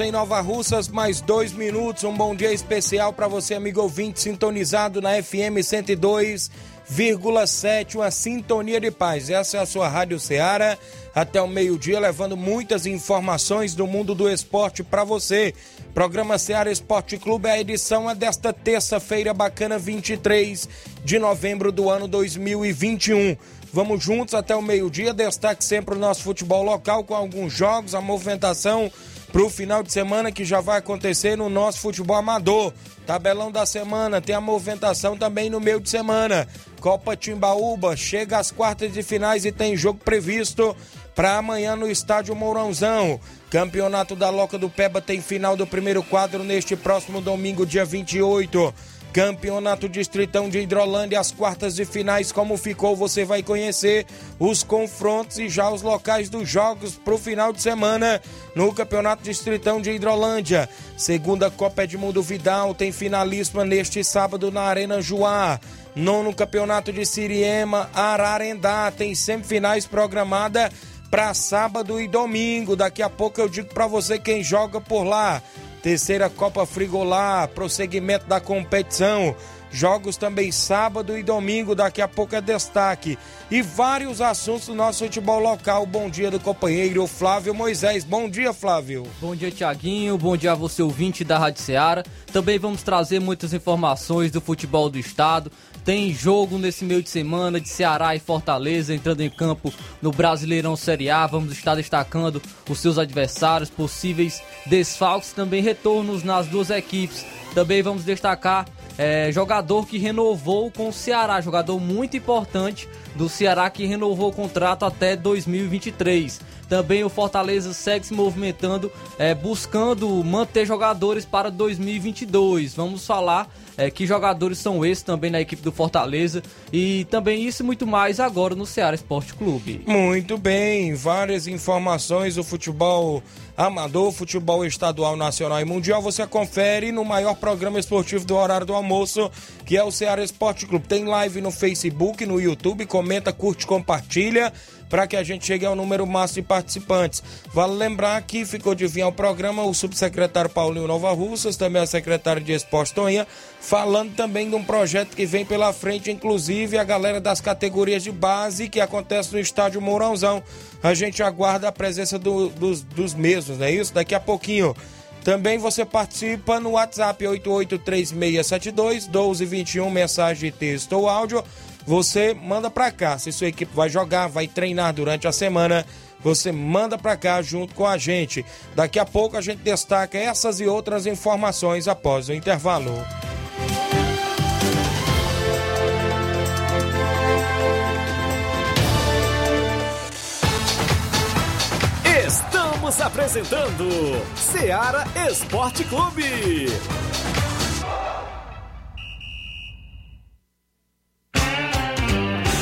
Em Nova Russas, mais dois minutos. Um bom dia especial para você, amigo ouvinte, sintonizado na FM 102,7, uma sintonia de paz. Essa é a sua Rádio Ceará, até o meio-dia, levando muitas informações do mundo do esporte para você. Programa Ceará Esporte Clube, a edição é desta terça-feira bacana, 23 de novembro do ano 2021. Vamos juntos até o meio-dia. Destaque sempre o nosso futebol local com alguns jogos, a movimentação para o final de semana que já vai acontecer no nosso futebol amador. Tabelão da semana, tem a movimentação também no meio de semana. Copa Timbaúba chega às quartas de finais e tem jogo previsto para amanhã no estádio Mourãozão. Campeonato da Loca do Peba tem final do primeiro quadro neste próximo domingo, dia 28. Campeonato Distritão de Hidrolândia, as quartas de finais, como ficou, você vai conhecer os confrontos e já os locais dos jogos para o final de semana no Campeonato Distritão de Hidrolândia. Segunda Copa Edmundo Vidal tem finalíssima neste sábado na Arena Joá. Nono Campeonato de Siriema, Ararendá, tem semifinais programada para sábado e domingo. Daqui a pouco eu digo para você quem joga por lá. Terceira Copa Frigolá, prosseguimento da competição. Jogos também sábado e domingo, daqui a pouco é destaque. E vários assuntos do nosso futebol local. Bom dia do companheiro Flávio Moisés. Bom dia, Flávio. Bom dia, Tiaguinho. Bom dia a você, ouvinte da Rádio Ceará. Também vamos trazer muitas informações do futebol do estado. Tem jogo nesse meio de semana de Ceará e Fortaleza entrando em campo no Brasileirão Série A. Vamos estar destacando os seus adversários, possíveis desfalques, também retornos nas duas equipes. Também vamos destacar é, jogador que renovou com o Ceará, jogador muito importante do Ceará que renovou o contrato até 2023. Também o Fortaleza segue se movimentando, é, buscando manter jogadores para 2022. Vamos falar é, que jogadores são esses também na equipe do Fortaleza e também isso e muito mais agora no Ceará Esporte Clube. Muito bem, várias informações do futebol amador, futebol estadual, nacional e mundial. Você confere no maior programa esportivo do horário do almoço, que é o Ceará Esporte Clube. Tem live no Facebook, no YouTube, comenta, curte, compartilha para que a gente chegue ao número máximo de participantes. Vale lembrar que ficou de vir ao programa o subsecretário Paulinho Nova Russas, também a secretária de Esporte Toninha, falando também de um projeto que vem pela frente, inclusive a galera das categorias de base que acontece no estádio Mourãozão. A gente aguarda a presença do, dos, dos mesmos, não é isso? Daqui a pouquinho. Também você participa no WhatsApp 883672 1221, mensagem texto ou áudio você manda para cá. Se sua equipe vai jogar, vai treinar durante a semana, você manda para cá junto com a gente. Daqui a pouco a gente destaca essas e outras informações após o intervalo. Estamos apresentando Seara Esporte Clube.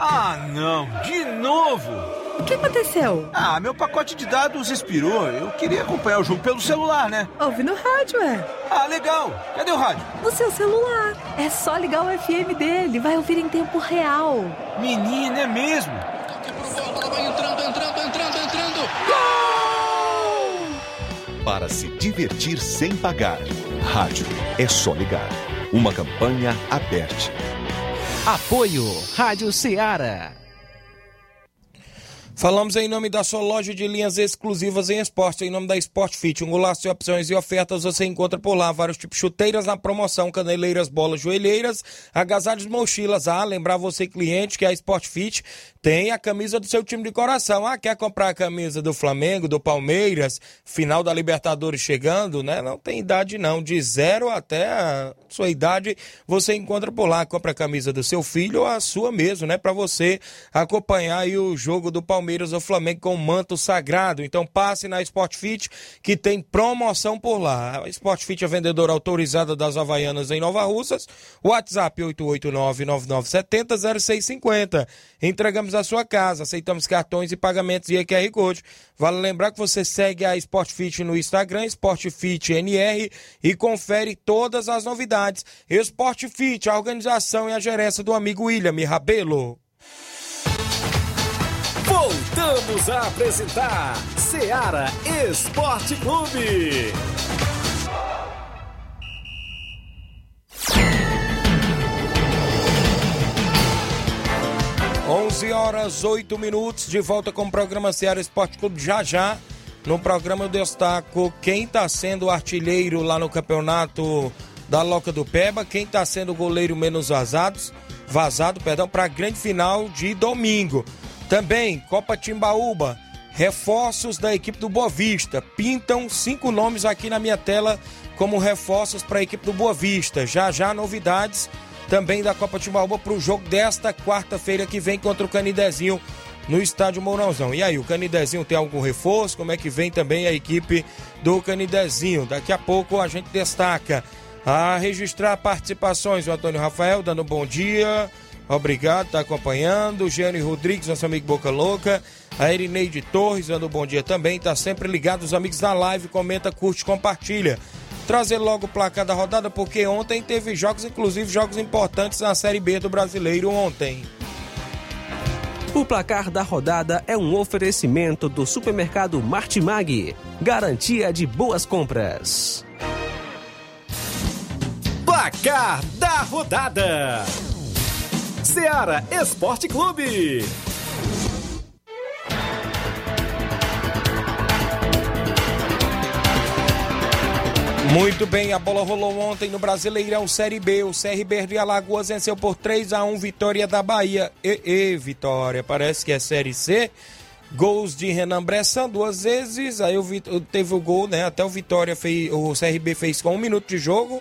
Ah, não! De novo! O que aconteceu? Ah, meu pacote de dados expirou. Eu queria acompanhar o jogo pelo celular, né? Ouve no rádio, é. Ah, legal. Cadê o rádio? No seu celular. É só ligar o FM dele. Vai ouvir em tempo real. Menina, é mesmo? Vai entrando, entrando, entrando, entrando. Gol! Para se divertir sem pagar. Rádio é só ligar. Uma campanha aberta. Apoio Rádio Ceará. Falamos em nome da sua loja de linhas exclusivas em esporte, em nome da Sport Fit. Um golaço de opções e ofertas você encontra por lá. Vários tipos de chuteiras na promoção, caneleiras, bolas, joelheiras, agasalhos, mochilas. Ah, lembrar você, cliente, que a Sport Fit tem a camisa do seu time de coração. Ah, quer comprar a camisa do Flamengo, do Palmeiras, final da Libertadores chegando, né? Não tem idade não, de zero até a sua idade você encontra por lá. Compra a camisa do seu filho ou a sua mesmo, né? Para você acompanhar aí o jogo do Palmeiras ou Flamengo com manto sagrado. Então passe na Sportfit que tem promoção por lá. A Sportfit é vendedora autorizada das Havaianas em Nova Russas. WhatsApp 889-9970-0650. Entregamos a sua casa, aceitamos cartões e pagamentos e QR Code. Vale lembrar que você segue a Sportfit no Instagram, SportFitNR e confere todas as novidades. Sportfit, a organização e a gerência do amigo William Rabelo. Voltamos a apresentar Seara Esporte Clube. 11 horas 8 minutos, de volta com o programa Seara Esporte Clube. Já já, no programa eu destaco quem está sendo artilheiro lá no campeonato da Loca do Peba, quem está sendo goleiro menos vazados, vazado, perdão, para a grande final de domingo. Também, Copa Timbaúba, reforços da equipe do Boa Vista. Pintam cinco nomes aqui na minha tela como reforços para a equipe do Boa Vista. Já já novidades também da Copa Timbaúba para o jogo desta quarta-feira que vem contra o Canidezinho no estádio Mourãozão. E aí, o Canidezinho tem algum reforço? Como é que vem também a equipe do Canidezinho? Daqui a pouco a gente destaca a registrar participações. O Antônio Rafael dando um bom dia. Obrigado, tá acompanhando. Gianni Rodrigues, nosso amigo Boca Louca. A Erineide Torres, dando um bom dia também. Tá sempre ligado. Os amigos da live, comenta, curte, compartilha trazer logo o placar da rodada, porque ontem teve jogos, inclusive jogos importantes na Série B do Brasileiro ontem. O placar da rodada é um oferecimento do supermercado Martimag, garantia de boas compras. Placar da rodada: Seara Esporte Clube. Muito bem, a bola rolou ontem no Brasileirão Série B. O CRB de Alagoas venceu por 3 a 1 vitória da Bahia. E, e vitória, parece que é Série C. Gols de Renan Bressan duas vezes. Aí o, teve o gol, né? Até o Vitória fez. O CRB fez com um minuto de jogo.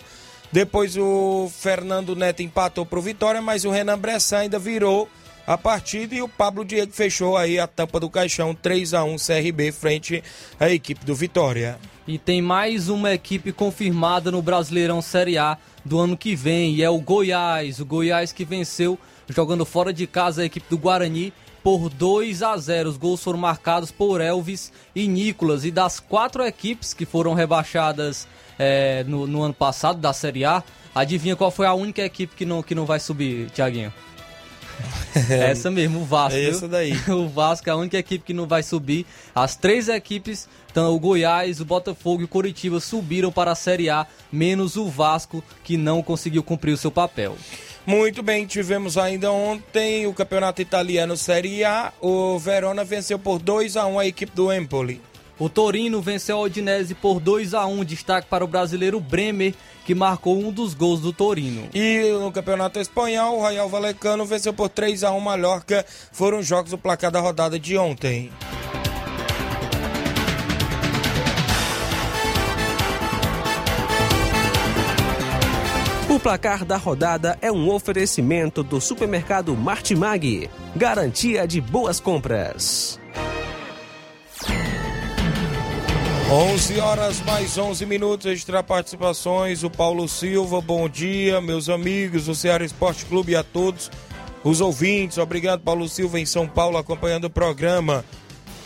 Depois o Fernando Neto empatou pro Vitória, mas o Renan Bressan ainda virou a partida e o Pablo Diego fechou aí a tampa do caixão 3 a 1 CRB frente à equipe do Vitória. E tem mais uma equipe confirmada no Brasileirão Série A do ano que vem, e é o Goiás. O Goiás que venceu jogando fora de casa a equipe do Guarani por 2 a 0. Os gols foram marcados por Elvis e Nicolas. E das quatro equipes que foram rebaixadas é, no, no, ano passado da Série A, adivinha qual foi a única equipe que não, que não vai subir, Tiaguinho? É essa mesmo, o Vasco. É essa daí. O Vasco é a única equipe que não vai subir. As três equipes, então, o Goiás, o Botafogo e o Curitiba subiram para a Série A, menos o Vasco, que não conseguiu cumprir o seu papel. Muito bem, tivemos ainda ontem o campeonato italiano Série A. O Verona venceu por 2 a 1 a equipe do Empoli. O Torino venceu a Odinese por 2 a 1 destaque para o brasileiro Bremer, que marcou um dos gols do Torino. E no Campeonato Espanhol, o Royal Valecano venceu por 3 a 1 Mallorca. Foram jogos do placar da rodada de ontem. O placar da rodada é um oferecimento do supermercado Martimag, garantia de boas compras. 11 horas mais 11 minutos, extra participações. O Paulo Silva, bom dia, meus amigos do Ceará Esporte Clube e a todos os ouvintes. Obrigado, Paulo Silva, em São Paulo, acompanhando o programa.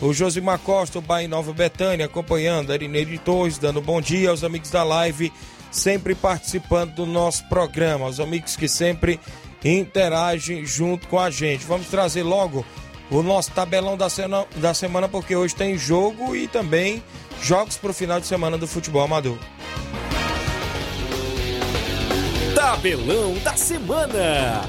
O Josimar Costa, o Bahia Nova Betânia, acompanhando. Arineide Torres, dando bom dia aos amigos da live, sempre participando do nosso programa. Aos amigos que sempre interagem junto com a gente. Vamos trazer logo o nosso tabelão da, cena, da semana, porque hoje tem jogo e também jogos para o final de semana do futebol amador. Tabelão da semana.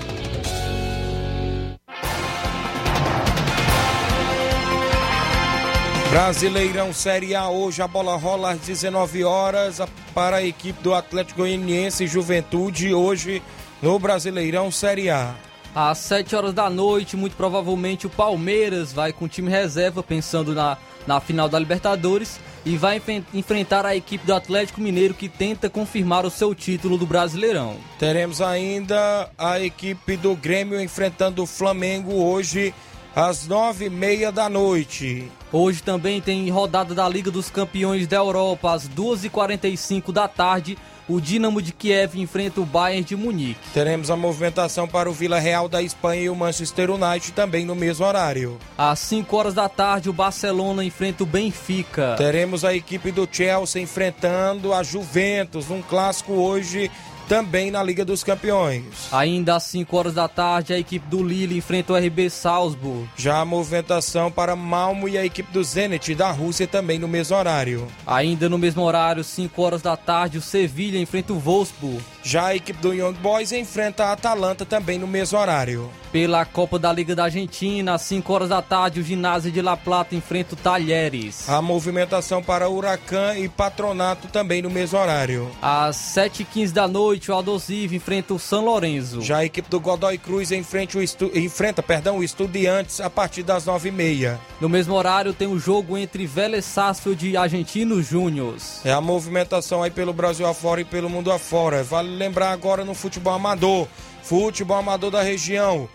Brasileirão Série A hoje a bola rola às 19 horas para a equipe do Atlético Goianiense Juventude hoje no Brasileirão Série A. Às 7 horas da noite, muito provavelmente o Palmeiras vai com o time reserva pensando na, na final da Libertadores e vai enfrentar a equipe do Atlético Mineiro que tenta confirmar o seu título do Brasileirão. Teremos ainda a equipe do Grêmio enfrentando o Flamengo hoje às nove e meia da noite. Hoje também tem rodada da Liga dos Campeões da Europa às 2h45 da tarde. O Dinamo de Kiev enfrenta o Bayern de Munique. Teremos a movimentação para o Vila Real da Espanha e o Manchester United também no mesmo horário. Às 5 horas da tarde, o Barcelona enfrenta o Benfica. Teremos a equipe do Chelsea enfrentando a Juventus, um clássico hoje também na Liga dos Campeões. Ainda às 5 horas da tarde, a equipe do Lille enfrenta o RB Salzburg. Já a movimentação para Malmo e a equipe do Zenit da Rússia também no mesmo horário. Ainda no mesmo horário, 5 horas da tarde, o Sevilha enfrenta o Wolfsburg. Já a equipe do Young Boys enfrenta a Atalanta também no mesmo horário. Pela Copa da Liga da Argentina, às 5 horas da tarde, o Ginásio de La Plata enfrenta o Talheres. A movimentação para Huracan e Patronato também no mesmo horário. Às 7h15 da noite, o Aldosivo enfrenta o São Lourenço. Já a equipe do Godoy Cruz enfrenta o, estu... enfrenta, perdão, o Estudiantes a partir das 9h30. No mesmo horário, tem o jogo entre Vélez Sarsfield e Argentinos Júnior. É a movimentação aí pelo Brasil afora e pelo mundo afora. Vale lembrar agora no futebol amador. Futebol amador da região.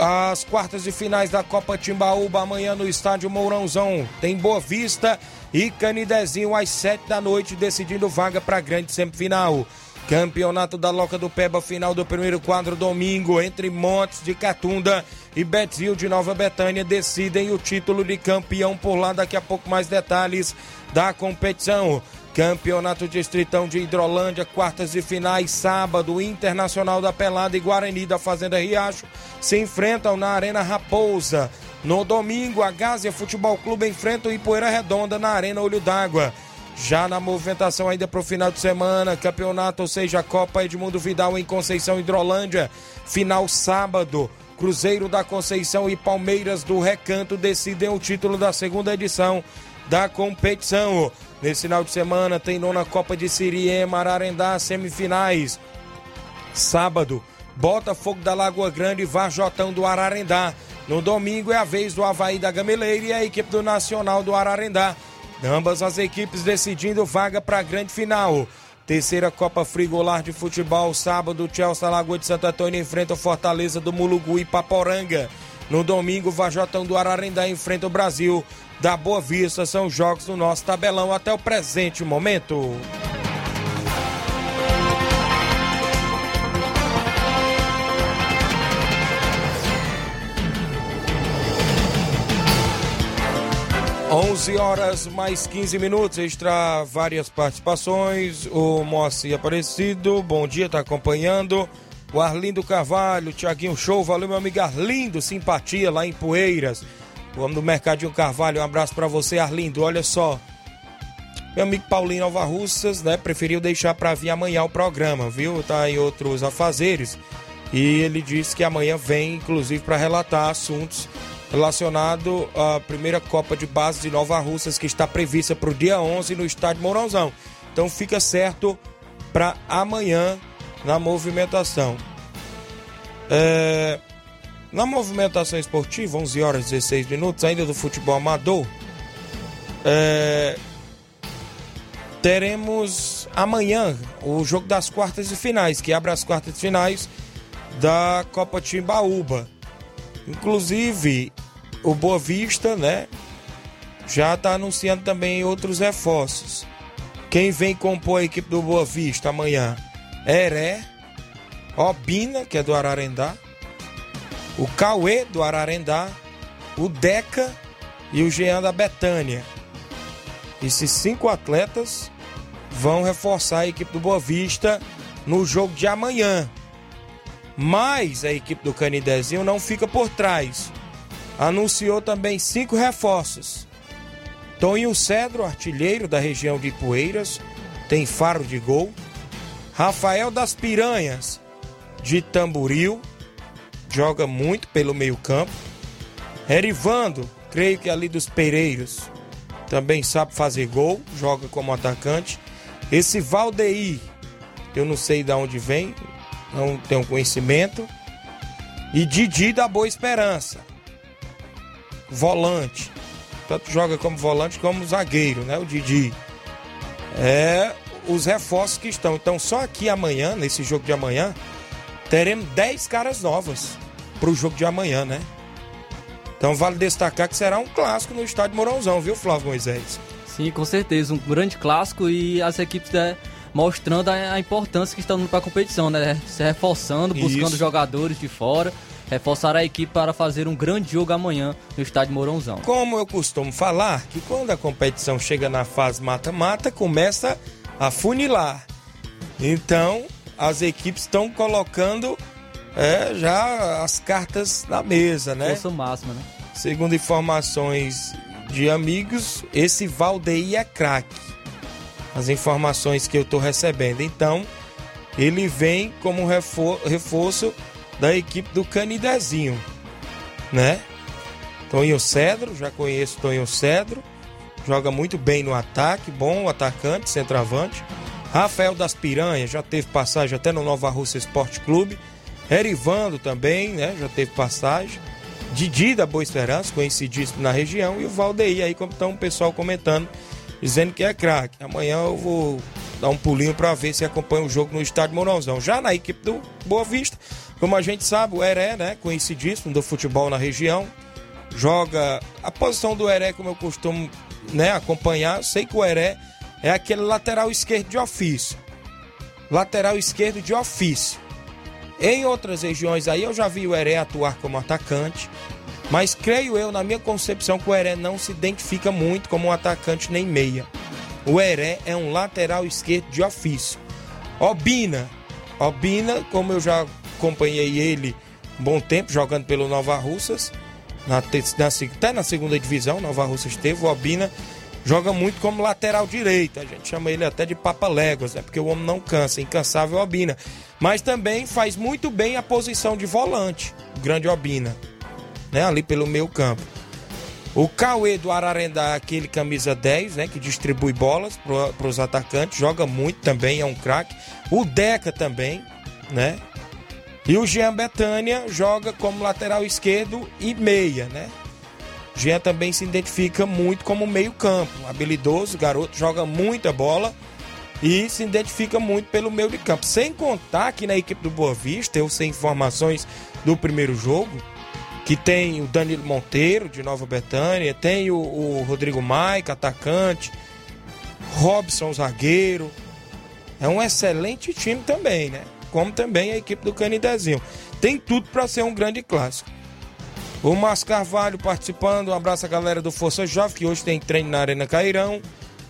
As quartas de finais da Copa Timbaúba amanhã no estádio Mourãozão. Tem Boa Vista e Canidezinho às sete da noite, decidindo vaga para a grande semifinal. Campeonato da Loca do Peba, final do primeiro quadro domingo, entre Montes de Catunda e Betzil de Nova Betânia, decidem o título de campeão por lá. Daqui a pouco mais detalhes da competição. Campeonato Distritão de Hidrolândia, quartas de finais, sábado, Internacional da Pelada e Guarani da Fazenda Riacho se enfrentam na Arena Raposa. No domingo, a Gásia Futebol Clube enfrenta o Ipoeira Redonda na Arena Olho d'Água. Já na movimentação ainda para o final de semana, campeonato, ou seja, Copa Edmundo Vidal em Conceição Hidrolândia, final sábado. Cruzeiro da Conceição e Palmeiras do Recanto decidem o título da segunda edição da competição. Nesse final de semana tem nona Copa de Siriema, Ararendá, semifinais. Sábado, Botafogo da Lagoa Grande e Varjotão do Ararendá. No domingo é a vez do Havaí da Gameleira e a equipe do Nacional do Ararendá. Ambas as equipes decidindo vaga para a grande final. Terceira Copa Frigolar de Futebol, sábado, Chelsea Lagoa de Santo Antônio enfrenta o Fortaleza do Mulugu e Paporanga. No domingo, Vajotão do Ararendá enfrenta o Brasil da Boa Vista. São jogos do nosso tabelão até o presente momento. Onze horas mais 15 minutos, extra várias participações. O Moacir Aparecido, bom dia, tá acompanhando. O Arlindo Carvalho, Tiaguinho Show, valeu meu amigo Arlindo, simpatia lá em Poeiras. O homem do Mercadinho Carvalho, um abraço para você, Arlindo. Olha só, meu amigo Paulinho Nova Russas, né, preferiu deixar para vir amanhã o programa, viu? Tá em outros afazeres. E ele disse que amanhã vem, inclusive, para relatar assuntos relacionados à primeira Copa de Base de Nova Russas, que está prevista para o dia 11 no estádio Mourãozão. Então fica certo para amanhã na movimentação. É, na movimentação esportiva, 11 horas e 16 minutos, ainda do futebol amador, é, teremos amanhã o jogo das quartas de finais, que abre as quartas de finais da Copa Timbaúba. Inclusive, o Boa Vista, né, já está anunciando também outros reforços. Quem vem compor a equipe do Boa Vista amanhã? Heré, Obina, que é do Ararendá, o Cauê do Ararendá, o Deca e o Jean da Betânia. Esses cinco atletas vão reforçar a equipe do Boa Vista no jogo de amanhã. Mas a equipe do Canidezinho não fica por trás. Anunciou também cinco reforços. Toninho Cedro, artilheiro da região de Poeiras, tem faro de gol. Rafael das Piranhas, de Tamburil, joga muito pelo meio-campo. Erivando, creio que ali dos Pereiros, também sabe fazer gol, joga como atacante. Esse Valdeir, eu não sei de onde vem, não tenho conhecimento. E Didi da Boa Esperança, volante. Tanto joga como volante como zagueiro, né? O Didi. É os reforços que estão. Então, só aqui amanhã, nesse jogo de amanhã, teremos 10 caras novas para o jogo de amanhã, né? Então, vale destacar que será um clássico no estádio Mourãozão, viu, Flávio Moisés? Sim, com certeza. Um grande clássico e as equipes né, mostrando a, importância que estão indo para a competição, né? Se reforçando, buscando Isso. jogadores de fora reforçar a equipe para fazer um grande jogo amanhã no estádio Mourãozão. Como eu costumo falar, que quando a competição chega na fase mata-mata, começa a funilar. Então, as equipes estão colocando é, já as cartas na mesa, né? Força máxima, né? Segundo informações de amigos, esse Valdeir é craque. As informações que eu estou recebendo. Então, ele vem como reforço da equipe do Canidezinho, né? Toninho Cedro, já conheço Toninho Cedro, joga muito bem no ataque, bom atacante, centroavante. Rafael das Piranhas já teve passagem até no Nova Rússia Esporte Clube. Erivando também, né? Já teve passagem. Didi da Boa Esperança, conhecidíssimo na região. E o Valdeir aí, como estão o pessoal comentando, dizendo que é craque. Amanhã eu vou dar um pulinho para ver se acompanha o jogo no estádio Mourãozão. Já na equipe do Boa Vista, como a gente sabe, o Heré, né? Conhecidíssimo do futebol na região. Joga a posição do Heré, como eu costumo né, acompanhar. Sei que o Heré é aquele lateral esquerdo de ofício. Lateral esquerdo de ofício. Em outras regiões aí eu já vi o Heré atuar como atacante. Mas creio eu, na minha concepção, que o Heré não se identifica muito como um atacante nem meia. O Heré é um lateral esquerdo de ofício. Obina. Obina, como eu já acompanhei ele um bom tempo jogando pelo Nova Russas, na, na, até na segunda divisão, Nova Russas teve, o Obina joga muito como lateral direito. A gente chama ele até de Papa Léguas, né? Porque o homem não cansa, incansável Obina. Mas também faz muito bem a posição de volante, o grande Obina, né? Ali pelo meio campo. O Cauê do Ararendá, aquele camisa 10, né? Que distribui bolas para os atacantes, joga muito também, é um craque. O Deca também, né? E o Jean Betânia joga como lateral esquerdo e meia, né? Jean também se identifica muito como meio-campo, habilidoso, garoto, joga muita bola e se identifica muito pelo meio de campo. Sem contar que na equipe do Boa Vista, eu sei informações do primeiro jogo, que tem o Danilo Monteiro, de Nova Betânia, tem o, o Rodrigo Maica, atacante, Robson, zagueiro. É um excelente time também, né? Como também a equipe do Canidezinho. Tem tudo para ser um grande clássico. O Márcio Carvalho participando, um abraço à galera do Força Jovem, que hoje tem treino na Arena Cairão.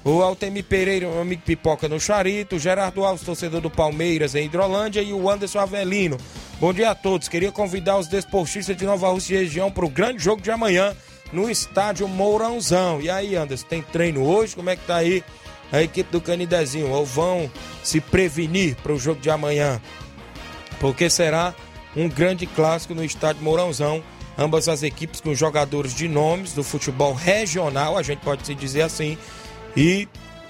O Altemir Pereira, o amigo Pipoca no Charito. O Gerardo Alves, torcedor do Palmeiras em Hidrolândia. E o Anderson Avelino Bom dia a todos. Queria convidar os desportistas de Nova Rússia e região para o grande jogo de amanhã no estádio Mourãozão. E aí, Anderson, tem treino hoje? Como é que tá aí a equipe do Canidezinho? Ou vão se prevenir para o jogo de amanhã? Porque será um grande clássico no estádio Mourãozão. Ambas as equipes com jogadores de nomes do futebol regional, a gente pode se dizer assim. E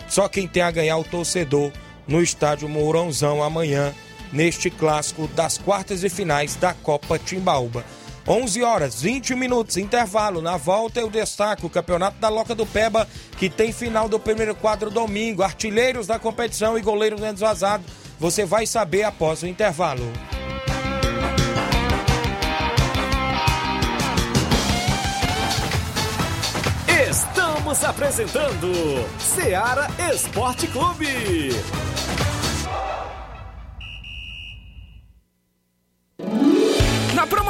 só quem tem a ganhar o torcedor no estádio Mourãozão amanhã neste clássico das quartas e finais da Copa Timbaúba. 11 horas 20 minutos, intervalo. Na volta eu destaco o Campeonato da Loca do Peba, que tem final do primeiro quadro domingo. Artilheiros da competição e goleiros menos vazados. Você vai saber após o intervalo. Estamos apresentando Seara Esporte Clube.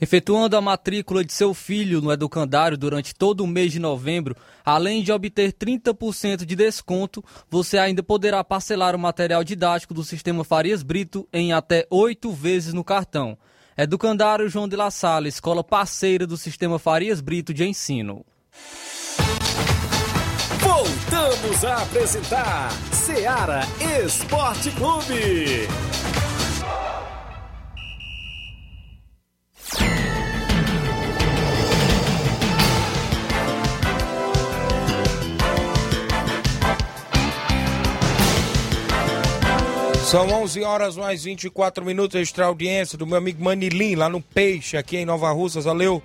Efetuando a matrícula de seu filho no educandário durante todo o mês de novembro, além de obter 30% de desconto, você ainda poderá parcelar o material didático do sistema Farias Brito em até oito vezes no cartão. Educandário João de La Salle, escola parceira do sistema Farias Brito de ensino. Voltamos a apresentar Seara Esporte Clube. São 11 horas mais 24 minutos, extra audiência do meu amigo Manilim, lá no Peixe, aqui em Nova Russas. Valeu,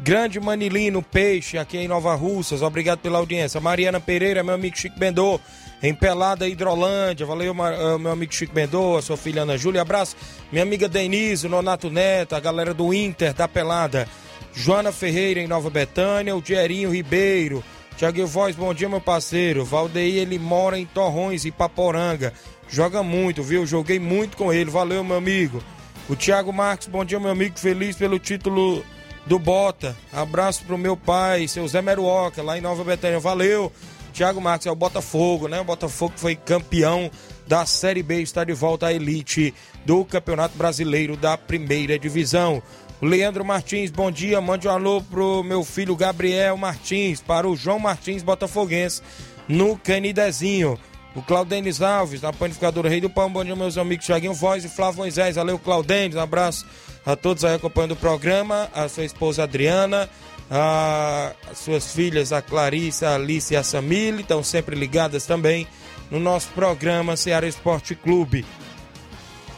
grande Manilim no Peixe, aqui em Nova Russas. Obrigado pela audiência. Mariana Pereira, meu amigo Chico Bendô, em Pelada Hidrolândia. Valeu, ah, meu amigo Chico Bendô, a sua filha Ana Júlia. Abraço, minha amiga Denise, Nonato Neto, a galera do Inter da Pelada. Joana Ferreira, em Nova Betânia. O Dierinho Ribeiro. Tiago Voz, bom dia, meu parceiro. Valdeir, ele mora em Torrões, Ipaporanga. Joga muito, viu? Joguei muito com ele. Valeu, meu amigo. O Thiago Marques, bom dia, meu amigo. Feliz pelo título do Bota. Abraço pro meu pai, seu Zé Meruoca, lá em Nova Betânia. Valeu. Thiago Marques é o Botafogo, né? O Botafogo foi campeão da Série B, está de volta à elite do Campeonato Brasileiro da Primeira Divisão. Leandro Martins, bom dia. Mande um alô pro meu filho Gabriel Martins, para o João Martins Botafoguense, no Canidezinho. O Claudenis Alves, na panificadora Rei do Pão. Bom dia, meus amigos Thiaguinho Voz e Flávio Moisés. Valeu, Claudenis. Um abraço a todos aí acompanhando o programa. A sua esposa Adriana, a, as suas filhas, a Clarice, a Alice e a Samile, estão sempre ligadas também no nosso programa Ceará Esporte Clube.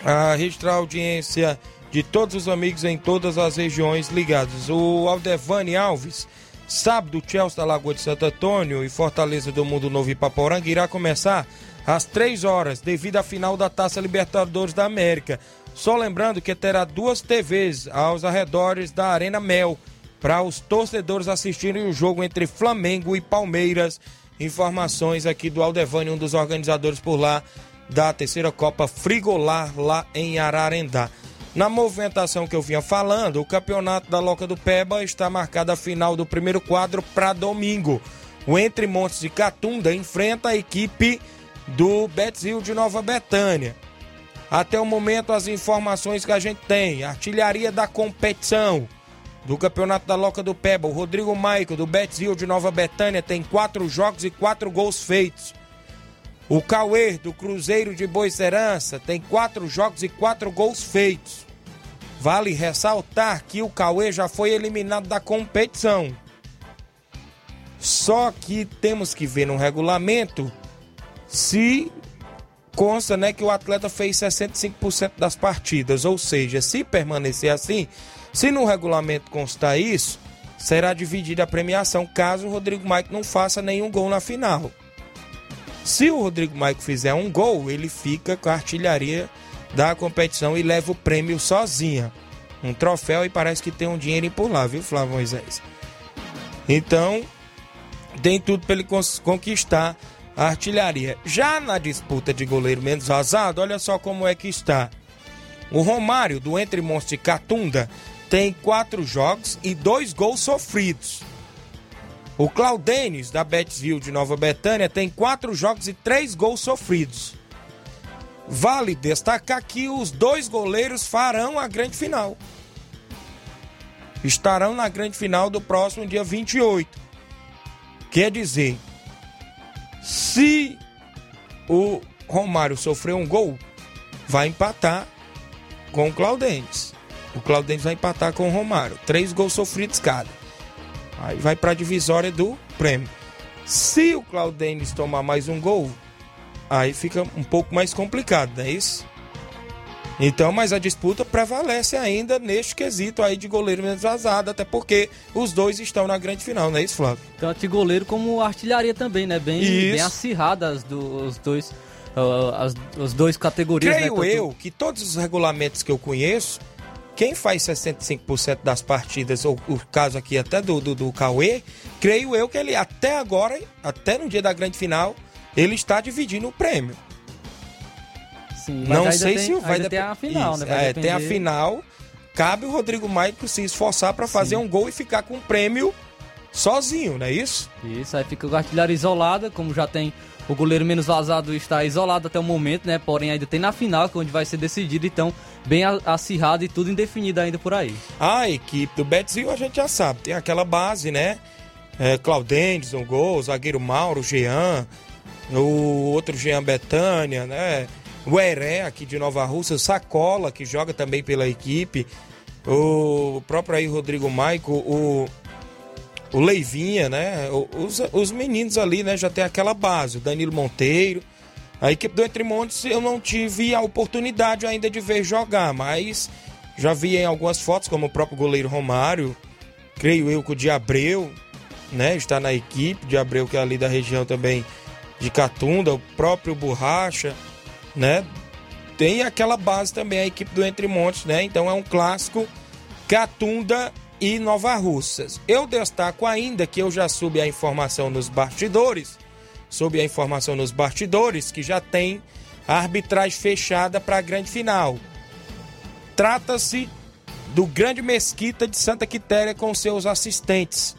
A registrar a audiência de todos os amigos em todas as regiões ligados. O Aldevani Alves Sábado, Chelsea da Lagoa de Santo Antônio e Fortaleza do Mundo Novo Ipaporanga irá começar às 3 horas, devido à final da Taça Libertadores da América. Só lembrando que terá duas TVs aos arredores da Arena Mel para os torcedores assistirem o jogo entre Flamengo e Palmeiras. Informações aqui do Aldevani, um dos organizadores por lá da terceira Copa Frigolar lá em Ararendá. Na movimentação que eu vinha falando, o campeonato da Loca do Peba está marcado a final do primeiro quadro para domingo. O Entre Montes de Catunda enfrenta a equipe do Betzil de Nova Betânia. Até o momento, as informações que a gente tem: artilharia da competição do Campeonato da Loca do Peba. O Rodrigo Maico, do Betzil de Nova Betânia, tem quatro jogos e quatro gols feitos. O Cauê, do Cruzeiro de Boicerança, tem quatro jogos e quatro gols feitos. Vale ressaltar que o Cauê já foi eliminado da competição. Só que temos que ver no regulamento se consta né, que o atleta fez 65% das partidas. Ou seja, se permanecer assim, se no regulamento constar isso, será dividida a premiação caso o Rodrigo Maico não faça nenhum gol na final. Se o Rodrigo Maico fizer um gol, ele fica com a artilharia da competição e leva o prêmio sozinha. Um troféu e parece que tem um dinheiro por lá, viu, Flávio Moisés? Então, tem tudo para ele conquistar a artilharia. Já na disputa de goleiro menos vazado, olha só como é que está. O Romário, do Entre Monstros de Catunda, tem quatro jogos e dois gols sofridos. O Claudenes, da Betzville de Nova Betânia, tem quatro jogos e três gols sofridos. Vale destacar que os dois goleiros farão a grande final. Estarão na grande final do próximo dia 28. Quer dizer, se o Romário sofrer um gol, vai empatar com o Claudenes. O Claudentes vai empatar com o Romário. Três gols sofridos cada. Aí vai para a divisória do prêmio. Se o Claudentes tomar mais um gol, aí fica um pouco mais complicado, não é isso? Então, mas a disputa prevalece ainda neste quesito aí de goleiro menos vazado, até porque os dois estão na grande final, não é isso, Flávio? Tanto de goleiro como artilharia também, né? Bem, bem acirradas do, os dois, uh, as, as duas categorias. Creio né? Eu que todos os regulamentos que eu conheço, quem faz 65% das partidas, ou o caso aqui até do, do, do Cauê, creio eu que ele até agora, até no dia da grande final, ele está dividindo o prêmio. Sim, não sei tem, se vai ter a final, Isso, né? Vai é, depender... tem a final. Cabe o Rodrigo Maico se esforçar para fazer um gol e ficar com o prêmio sozinho, não é isso? Isso, aí fica o artilharia isolada, como já tem o goleiro menos vazado está isolado até o momento, né? Porém, ainda tem na final, que é onde vai ser decidido, então, bem acirrado e tudo indefinido ainda por aí. A equipe do Betzil a gente já sabe, tem aquela base, né? É, um gol, zagueiro Mauro, Jean, o outro Jean Betânia, né? O Heré aqui de Nova Rússia, o Sacola, que joga também pela equipe, o próprio aí Rodrigo Maico, o o Leivinha, né? Os, os meninos ali, né? Já tem aquela base, o Danilo Monteiro. A equipe do Entre Montes eu não tive a oportunidade ainda de ver jogar, mas já vi em algumas fotos, como o próprio goleiro Romário, creio eu que o de Abreu, né? Está na equipe, de Abreu, que é ali da região também de Catunda, o próprio Borracha, né? Tem aquela base também, a equipe do Entre Montes, né? Então é um clássico Catunda e Nova Russas. Eu destaco ainda que eu já soube a informação nos bastidores, soube a informação nos bastidores que já tem a arbitragem fechada para a grande final. Trata-se do Grande Mesquita de Santa Quitéria com seus assistentes.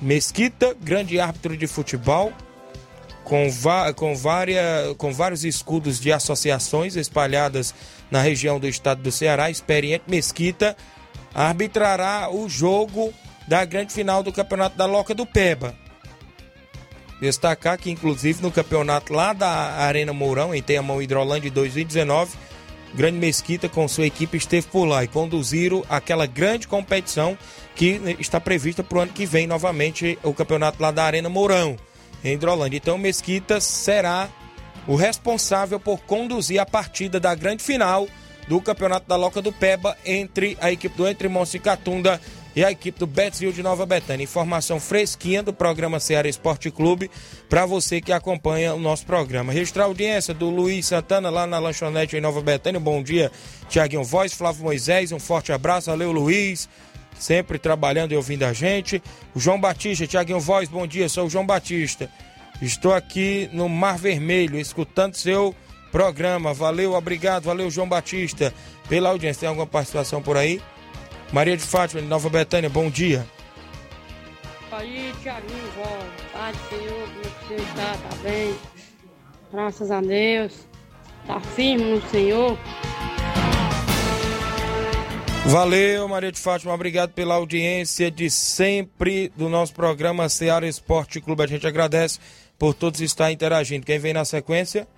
Mesquita, grande árbitro de futebol, com, com, com vários escudos de associações espalhadas na região do estado do Ceará, experiente Mesquita arbitrará o jogo da grande final do campeonato da Loca do Peba. Destacar que, inclusive, no campeonato lá da Arena Mourão, em Tenhamão Hidrolândia de 2019, Grande Mesquita com sua equipe esteve por lá e conduziram aquela grande competição que está prevista para o ano que vem novamente o campeonato lá da Arena Mourão, em Hidrolândia. Então, Mesquita será o responsável por conduzir a partida da grande final do Campeonato da Loca do Peba entre a equipe do Entre Montes e Catunda e a equipe do Betzville de Nova Betânia. Informação fresquinha do programa Ceará Esporte Clube para você que acompanha o nosso programa. Registrar a audiência do Luiz Santana lá na lanchonete em Nova Betânia. Bom dia, Tiaguinho Voz, Flávio Moisés, um forte abraço. Valeu, Luiz. Sempre trabalhando e ouvindo a gente. O João Batista, Tiaguinho Voz, bom dia, sou o João Batista. Estou aqui no Mar Vermelho, escutando seu programa. Valeu, obrigado, valeu, João Batista, pela audiência. Tem alguma participação por aí? Maria de Fátima, de Nova Betânia, bom dia. Aí, Tiaguinho, João, tarde, senhor, como é você está? Tá bem? graças a Deus. Tá firme no Senhor. Valeu, Maria de Fátima, obrigado pela audiência de sempre do nosso programa Seara Esporte Clube. A gente agradece por todos estar interagindo. Quem vem na sequência?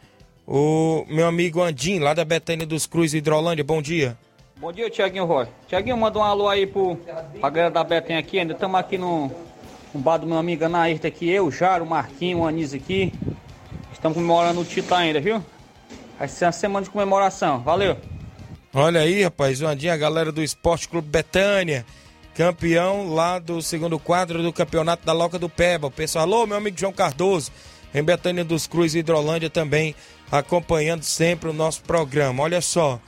O meu amigo Andim, lá da Betânia dos Cruz, Hidrolândia. Bom dia. Bom dia, Tiaguinho Roy. Tiaguinho, manda um alô aí pro, pra galera da Betânia aqui. Ainda estamos aqui no, no bar do meu amigo Anaírta aqui. Eu, Jaro, Marquinho, o Anis aqui. Estamos comemorando o título ainda, viu? Vai ser uma semana de comemoração. Valeu. Olha aí, rapaz, o Andinho, a galera do Esporte Clube Betânia, campeão lá do segundo quadro do campeonato da Loca do Peba. O pessoal, alô, meu amigo João Cardoso, em Betânia dos Cruz e Hidrolândia também, acompanhando sempre o nosso programa. Olha só,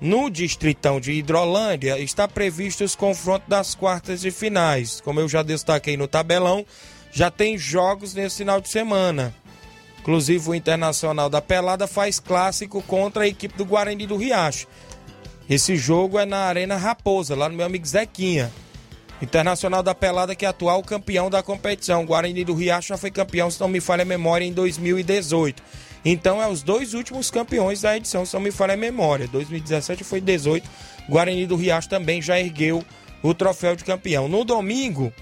no Distritão de Hidrolândia está previsto os confrontos das quartas de finais. Como eu já destaquei no tabelão, já tem jogos nesse final de semana. Inclusive o Internacional da Pelada faz clássico contra a equipe do Guarani do Riacho. Esse jogo é na Arena Raposa, lá no meu amigo Zequinha. Internacional da Pelada, que é atual campeão da competição. Guarani do Riacho já foi campeão, se não me falha a memória, em 2018. Então é os dois últimos campeões da edição, se não me falha a memória. 2017 foi 18. Guarani do Riacho também já ergueu o troféu de campeão. No domingo,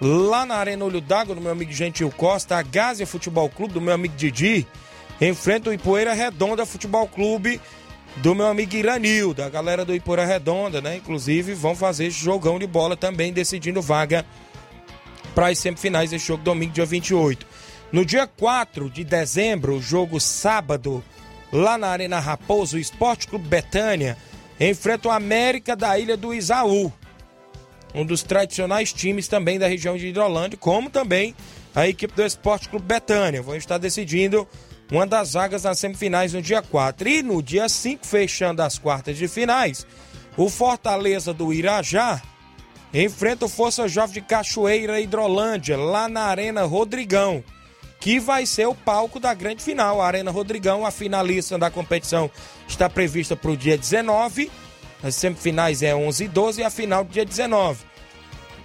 lá na Arena Olho d'Água, do meu amigo Gentil Costa, a Gásia Futebol Clube, do meu amigo Didi, enfrenta o Ipoeira Redonda Futebol Clube do meu amigo Iranil, da galera do Ipoeira Redonda, né? Inclusive vão fazer jogão de bola também, decidindo vaga para as semifinais desse jogo domingo, dia 28. No dia 4 de dezembro, jogo sábado, lá na Arena Raposo, o Esporte Clube Betânia enfrenta o América da Ilha do Isaú. Um dos tradicionais times também da região de Hidrolândia, como também a equipe do Esporte Clube Betânia. Vão estar decidindo uma das vagas nas semifinais no dia 4. E no dia 5, fechando as quartas de finais, o Fortaleza do Irajá enfrenta o Força Jovem de Cachoeira Hidrolândia, lá na Arena Rodrigão, que vai ser o palco da grande final. A Arena Rodrigão, a finalista da competição, está prevista para o dia 19. As semifinais é 11 e 12 e a final dia 19.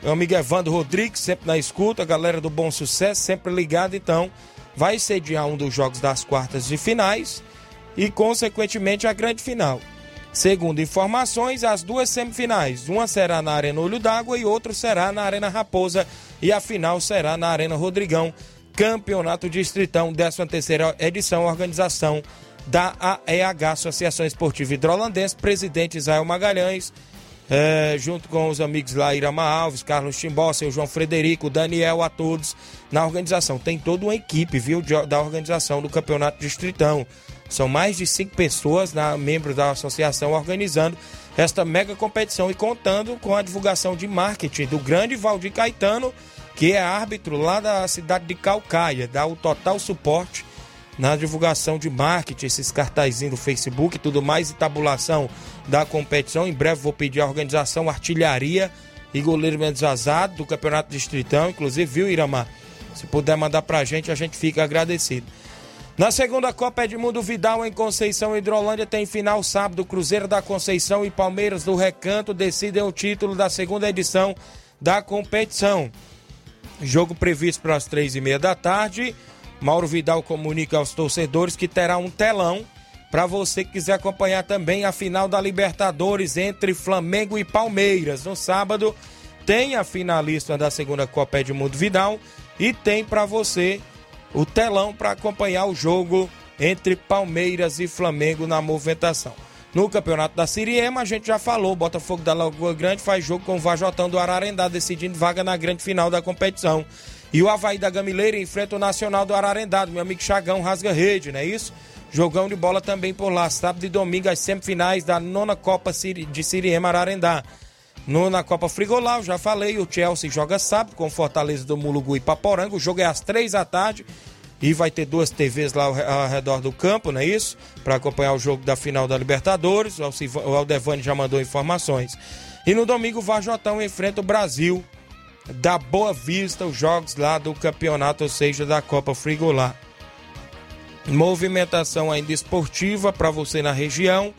Meu amigo Evandro Rodrigues, sempre na escuta, a galera do Bom Sucesso, sempre ligado, então vai sediar um dos jogos das quartas de finais e, consequentemente, a grande final. Segundo informações, as duas semifinais, uma será na Arena Olho d'Água e outra será na Arena Raposa e a final será na Arena Rodrigão, Campeonato Distritão, 13 terceira edição, organização da AEH, Associação Esportiva Hidrolandense, presidente Israel Magalhães, é, junto com os amigos lá, Irama Alves, Carlos Timbó, seu João Frederico, Daniel, a todos na organização. Tem toda uma equipe, viu, da organização do Campeonato Distritão. São mais de cinco pessoas, na, membros da associação, organizando esta mega competição e contando com a divulgação de marketing do grande Valdir Caetano, que é árbitro lá da cidade de Calcaia, dá o total suporte na divulgação de marketing, esses cartazinhos do Facebook e tudo mais, e tabulação da competição. Em breve vou pedir a organização Artilharia e Goleiro Mendes Azado do Campeonato Distritão, inclusive, viu, Iramar? Se puder mandar pra gente, a gente fica agradecido. Na segunda Copa Edmundo Vidal em Conceição Hidrolândia tem final sábado. Cruzeiro da Conceição e Palmeiras do Recanto decidem o título da segunda edição da competição. Jogo previsto para as três e meia da tarde. Mauro Vidal comunica aos torcedores que terá um telão para você que quiser acompanhar também a final da Libertadores entre Flamengo e Palmeiras. No sábado tem a finalista da segunda Copa Edmundo Vidal e tem para você o telão para acompanhar o jogo entre Palmeiras e Flamengo na movimentação. No campeonato da Siriema, a gente já falou, Botafogo da Lagoa Grande faz jogo com o Vajotão do Ararendá, decidindo vaga na grande final da competição. E o Havaí da Gamileira enfrenta o Nacional do Ararendá, meu amigo Chagão rasga rede, não é isso? Jogão de bola também por lá, sábado e domingo, as semifinais da nona Copa de Siriema Ararendá. No, na Copa Frigolau, já falei, o Chelsea joga sábado com Fortaleza do Mulugu e Paporanga. O jogo é às três da tarde e vai ter duas TVs lá ao, redor do campo, não é isso? Para acompanhar o jogo da final da Libertadores. O Aldevani já mandou informações. E no domingo, o Varjotão enfrenta o Brasil da Boa Vista, os jogos lá do campeonato, ou seja, da Copa Frigolá. Movimentação ainda esportiva para você na região.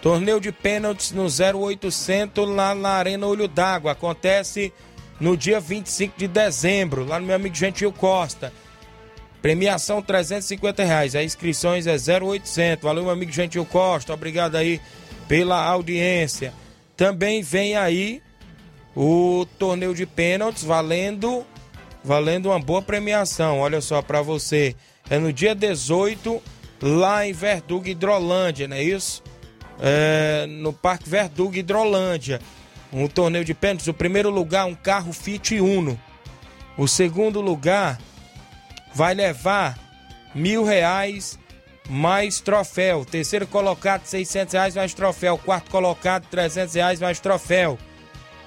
Torneio de pênaltis no 0800 lá na Arena Olho d'Água. Acontece no dia 25 de dezembro, lá no meu amigo Gentil Costa. Premiação 350 reais. As inscrições é 0800. Valeu, meu amigo Gentil Costa. Obrigado aí pela audiência. Também vem aí o torneio de pênaltis valendo valendo uma boa premiação. Olha só para você. É no dia 18 lá em Verdugo Hidrolândia, não é isso? É, no Parque Verdugo Hidrolândia. Um torneio de pênaltis. O primeiro lugar, um carro Fit Uno. O segundo lugar vai levar mil reais mais troféu. Terceiro colocado, 600 reais mais troféu. Quarto colocado, 300 reais mais troféu.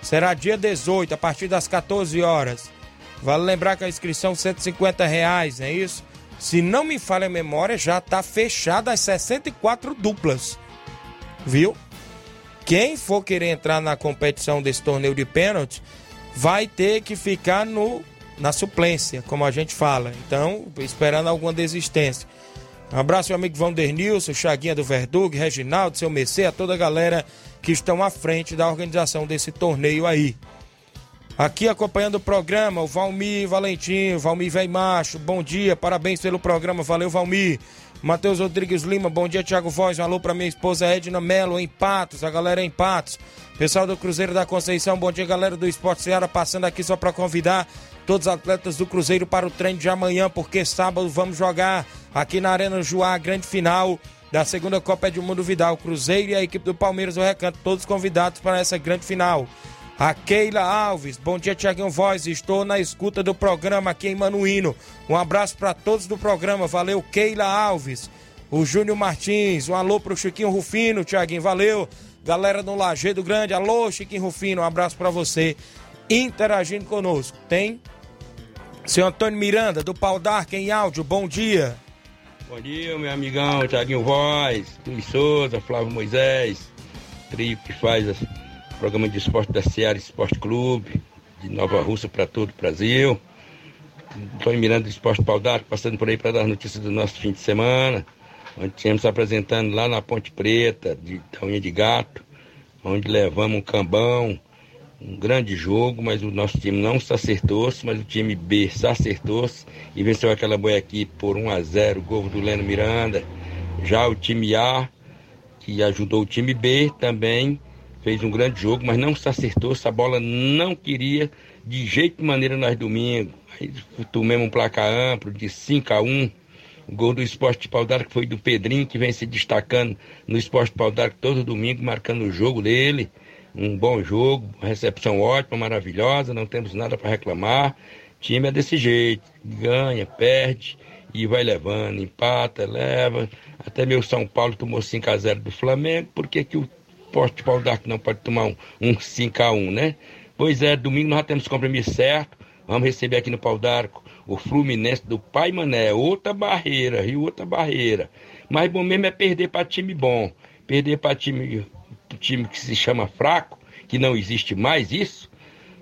Será dia 18, a partir das 14 horas. Vale lembrar que a inscrição 150 reais, não é isso? Se não me falha a memória, já está fechada as 64 duplas. Viu? Quem for querer entrar na competição desse torneio de pênalti vai ter que ficar no na suplência, como a gente fala. Então, esperando alguma desistência. Um abraço, meu amigo Vander Nilson, Chaguinha do Verdugo, Reginaldo, seu Mercê, a toda a galera que estão à frente da organização desse torneio aí. Aqui acompanhando o programa, o Valmir Valentim, Valmir Vem Macho, bom dia, parabéns pelo programa, valeu Valmir. Matheus Rodrigues Lima, bom dia, Thiago Voz, um alô pra minha esposa Edna Melo, em Patos, a galera em Patos. Pessoal do Cruzeiro da Conceição, bom dia, galera do Esporte Seara, passando aqui só para convidar todos os atletas do Cruzeiro para o treino de amanhã, porque sábado vamos jogar aqui na Arena Joá, a grande final da segunda Copa do Mundo Vidal. Cruzeiro e a equipe do Palmeiras do Recanto, todos convidados para essa grande final. A Keila Alves, bom dia Tiaguinho Voz, estou na escuta do programa aqui em Manuíno. Um abraço para todos do programa, valeu Keila Alves. O Júnior Martins, um alô pro Chiquinho Rufino, Tiaguinho, valeu. Galera do Lajeado Grande, alô Chiquinho Rufino, um abraço para você interagindo conosco. Tem seu Antônio Miranda, do Pau Dark, em áudio, bom dia. Bom dia, meu amigão, Thiaguinho Voz, Luiz Souza, Flávio Moisés, trio que faz o programa de esporte da Seara Esporte Clube, de Nova Rússia para todo o Brasil. Antônio Miranda do Esporte Pau Dark, passando por aí para dar notícias do nosso fim de semana onde tínhamos apresentando lá na Ponte Preta, de, da Unha de Gato, onde levamos um cambão, um grande jogo, mas o nosso time não se acertou-se, mas o time B se acertou-se e venceu aquela boia aqui por 1 a 0 gol do Leno Miranda. Já o time A, que ajudou o time B, também fez um grande jogo, mas não se acertou-se, a bola não queria de jeito e maneira nós domingo. Aí tomamos um placar amplo de 5 a 1 o gol do Esporte Pau d'Arco foi do Pedrinho, que vem se destacando no Esporte Pau d'Arco todo domingo, marcando o jogo dele. Um bom jogo, recepção ótima, maravilhosa, não temos nada para reclamar. Time é desse jeito, ganha, perde e vai levando, empata, leva. Até meu São Paulo tomou 5 a 0 do Flamengo, por que, que o Esporte Pau d'Arco não pode tomar um, um 5 a 1 né? Pois é, domingo nós temos compromisso certo, vamos receber aqui no Pau d'Arco o Fluminense do Pai Mané, outra barreira, e outra barreira. Mas bom mesmo é perder para time bom. Perder para time, time que se chama fraco, que não existe mais isso.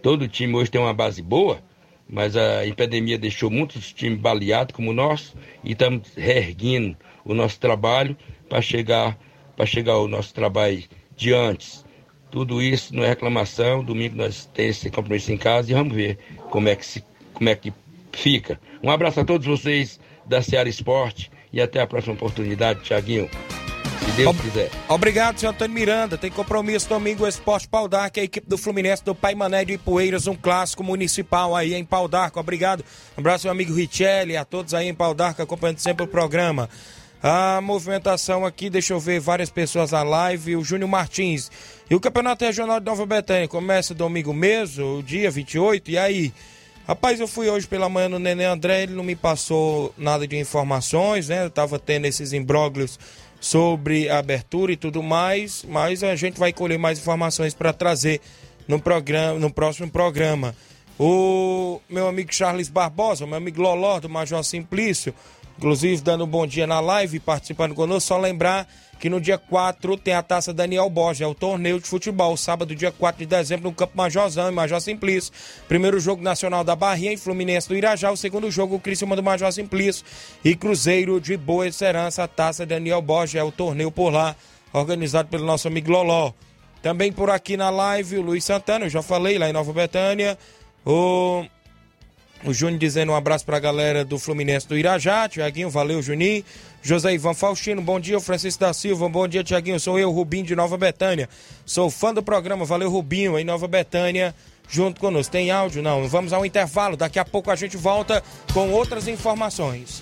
Todo time hoje tem uma base boa, mas a epidemia deixou muitos times baleados como o nosso e estamos reerguindo o nosso trabalho para chegar para chegar ao nosso trabalho de antes. Tudo isso não é reclamação. Domingo nós temos esse compromisso em casa e vamos ver como é que se como é que fica. Um abraço a todos vocês da Seara Esporte e até a próxima oportunidade, Tiaguinho. Se Deus Ob quiser. Obrigado, senhor Antônio Miranda. Tem compromisso domingo, o Esporte Pau d'Arco, a equipe do Fluminense do Pai Mané de Ipueiras, um clássico municipal aí em Pau d'Arco. Obrigado. Um abraço, meu amigo Richelli, a todos aí em Pau d'Arco, acompanhando sempre o programa. A movimentação aqui, deixa eu ver várias pessoas na live. O Júnior Martins. E o Campeonato Regional de Nova Betânia começa domingo mesmo, dia 28. E aí? Rapaz, eu fui hoje pela manhã no Nenê André, ele não me passou nada de informações, né? Eu tava tendo esses imbróglios sobre a abertura e tudo mais, mas a gente vai colher mais informações para trazer no programa, no próximo programa. O meu amigo Charles Barbosa, meu amigo Loló do Major Simplício, inclusive dando um bom dia na live, participando conosco, só lembrar que no dia 4 tem a taça Daniel Borges, é o torneio de futebol, sábado, dia 4 de dezembro, no Campo Majorzão, em Major Simplício. Primeiro jogo nacional da Barrinha, em Fluminense do Irajá. O segundo jogo, o Criciúma do Major Simplício e Cruzeiro de Boa Esperança, a taça Daniel Borges, é o torneio por lá, organizado pelo nosso amigo Loló. Também por aqui na live, o Luiz Santana, eu já falei lá em Nova Betânia. O O Júnior dizendo um abraço pra galera do Fluminense do Irajá. Tiaguinho, valeu, Juninho. José Ivan Faustino, bom dia. Francisco da Silva, bom dia, Tiaguinho. Sou eu, Rubinho de Nova Betânia. Sou fã do programa, valeu, Rubinho, em Nova Betânia, junto conosco. Tem áudio? Não. Vamos ao intervalo. Daqui a pouco a gente volta com outras informações.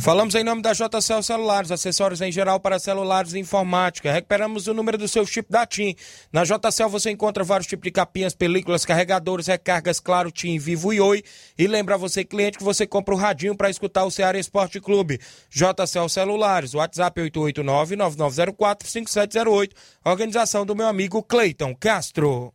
Falamos em nome da JCL Celulares, acessórios em geral para celulares e informática. Recuperamos o número do seu chip da TIM. Na JCL você encontra vários tipos de capinhas, películas, carregadores, recargas, claro, TIM, Vivo e Oi. E lembra você, cliente, que você compra o radinho para escutar o Ceará Esporte Clube. JCL Celulares, WhatsApp 889-9904-5708. Organização do meu amigo Cleiton Castro.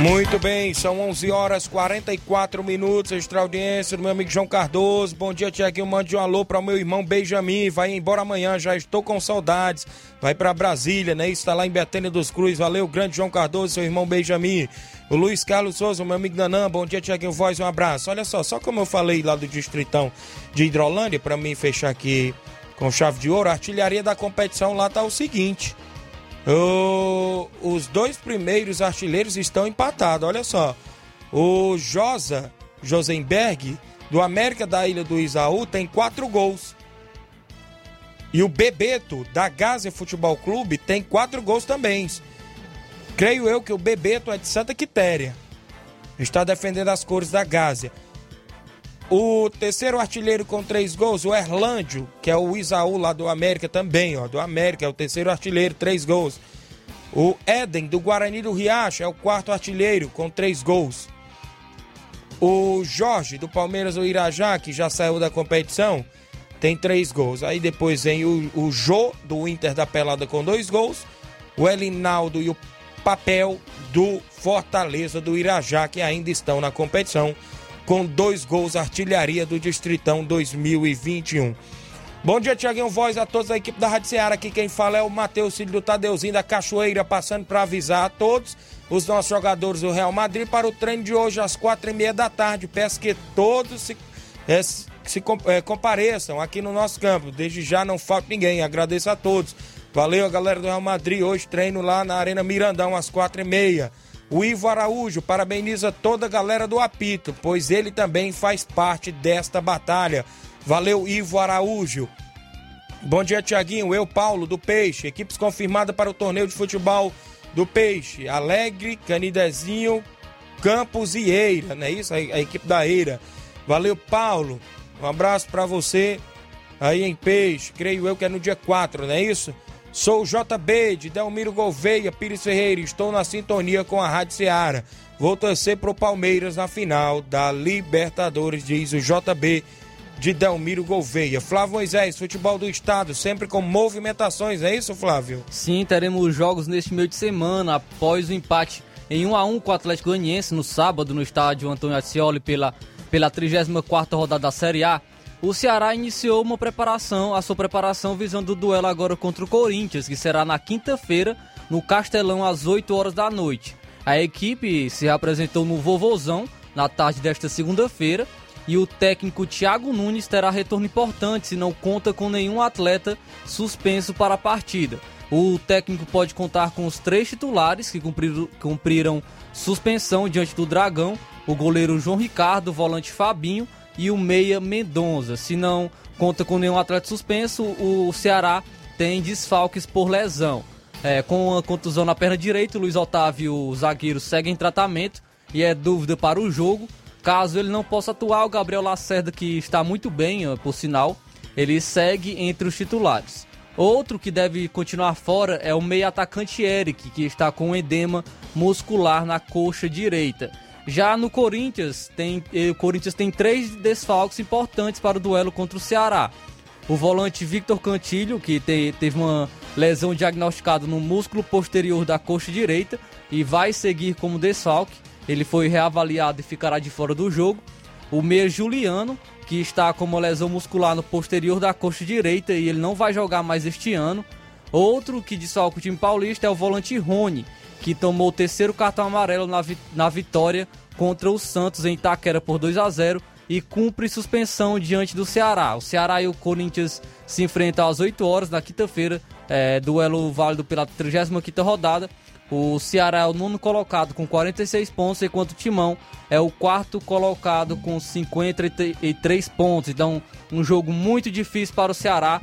Muito bem, são 11 horas 44 minutos. Extra audiência do meu amigo João Cardoso. Bom dia, Tiaguinho. Mande um alô para o meu irmão Benjamin. Vai embora amanhã, já estou com saudades. Vai para Brasília, né? Está lá em Betânia dos Cruz. Valeu, grande João Cardoso, seu irmão Benjamin. O Luiz Carlos Souza, meu amigo Nanã. Bom dia, Tiaguinho Voz. Um abraço. Olha só, só como eu falei lá do Distritão de Hidrolândia, para mim fechar aqui com chave de ouro, a artilharia da competição lá tá o seguinte. O- os dois primeiros artilheiros estão empatados, olha só. O Josa Josenberg, do América da Ilha do Isaú, tem quatro gols. E o Bebeto, da Gaza Futebol Clube, tem quatro gols também. Creio eu que o Bebeto é de Santa Quitéria. Está defendendo as cores da Gásia. O terceiro artilheiro com três gols, o Erlândio, que é o Isaú lá do América também, ó, do América, é o terceiro artilheiro, três gols. O Éden, do Guarani do Riacho, é o quarto artilheiro, com três gols. O Jorge, do Palmeiras do Irajá, que já saiu da competição, tem três gols. Aí depois vem o, o Jô, do Inter da Pelada, com dois gols. O Elinaldo e o Papel, do Fortaleza do Irajá, que ainda estão na competição, com dois gols, artilharia do Distritão 2021. Bom dia, Tiaguinho Voz, a todos da equipe da Rádio Ceará. Aqui quem fala é o Matheus Filho do Tadeuzinho da Cachoeira, passando para avisar a todos os nossos jogadores do Real Madrid para o treino de hoje às quatro e meia da tarde. Peço que todos se, é, se é, compareçam aqui no nosso campo. Desde já não falta ninguém. Agradeço a todos. Valeu, galera do Real Madrid. Hoje treino lá na Arena Mirandão às quatro e meia. O Ivo Araújo parabeniza toda a galera do apito, pois ele também faz parte desta batalha. Valeu, Ivo Araújo. Bom dia, Tiaguinho. Eu, Paulo, do Peixe. Equipes confirmadas para o torneio de futebol do Peixe. Alegre, Canidezinho, Campos e Eira, não é isso? A, equipe da Eira. Valeu, Paulo. Um abraço para você aí em Peixe. Creio eu que é no dia 4, não é isso? Sou o JB de Delmiro Gouveia, Pires Ferreira. Estou na sintonia com a Rádio Ceará. Vou torcer pro Palmeiras na final da Libertadores, diz o JB de Delmiro Gouveia. Flávio Moisés, futebol do estado, sempre com movimentações, é isso, Flávio? Sim, teremos jogos neste meio de semana após o empate em 1 a 1 com o Atlético Goianiense no sábado no estádio Antônio Ascioli pela pela 34ª rodada da Série A. O Ceará iniciou uma preparação, a sua preparação visando o duelo agora contra o Corinthians, que será na quinta-feira no Castelão às 8 horas da noite. A equipe se apresentou no Vovozão na tarde desta segunda-feira e o técnico Thiago Nunes terá retorno importante se não conta com nenhum atleta suspenso para a partida. O técnico pode contar com os três titulares que cumpriram, cumpriram suspensão diante do Dragão: o goleiro João Ricardo, o volante Fabinho e o meia Mendonça. Se não conta com nenhum atleta suspenso, o Ceará tem desfalques por lesão. É, com a contusão na perna direita, Luiz Otávio, o zagueiro, segue em tratamento e é dúvida para o jogo. Caso ele não possa atuar, o Gabriel Lacerda, que está muito bem, por sinal, ele segue entre os titulares. Outro que deve continuar fora é o meio atacante Eric, que está com edema muscular na coxa direita. Já no Corinthians, tem, eh, o Corinthians tem três desfalques importantes para o duelo contra o Ceará. O volante Victor Cantilho, que te, teve uma lesão diagnosticada no músculo posterior da coxa direita e vai seguir como desfalque. Ele foi reavaliado e ficará de fora do jogo. O meia Juliano, que está com uma lesão muscular no posterior da coxa direita e ele não vai jogar mais este ano. Outro que desfalca o time paulista é o volante Rony, que tomou o terceiro cartão amarelo na, vi na vitória contra o Santos em Itaquera por 2 a 0 e cumpre suspensão diante do Ceará. O Ceará e o Corinthians se enfrentam às 8 horas na quinta-feira, é, duelo válido pela 35ª rodada. O Ceará é o nono colocado com 46 pontos, enquanto o Timão é o quarto colocado com 53 pontos. Então, um jogo muito difícil para o Ceará,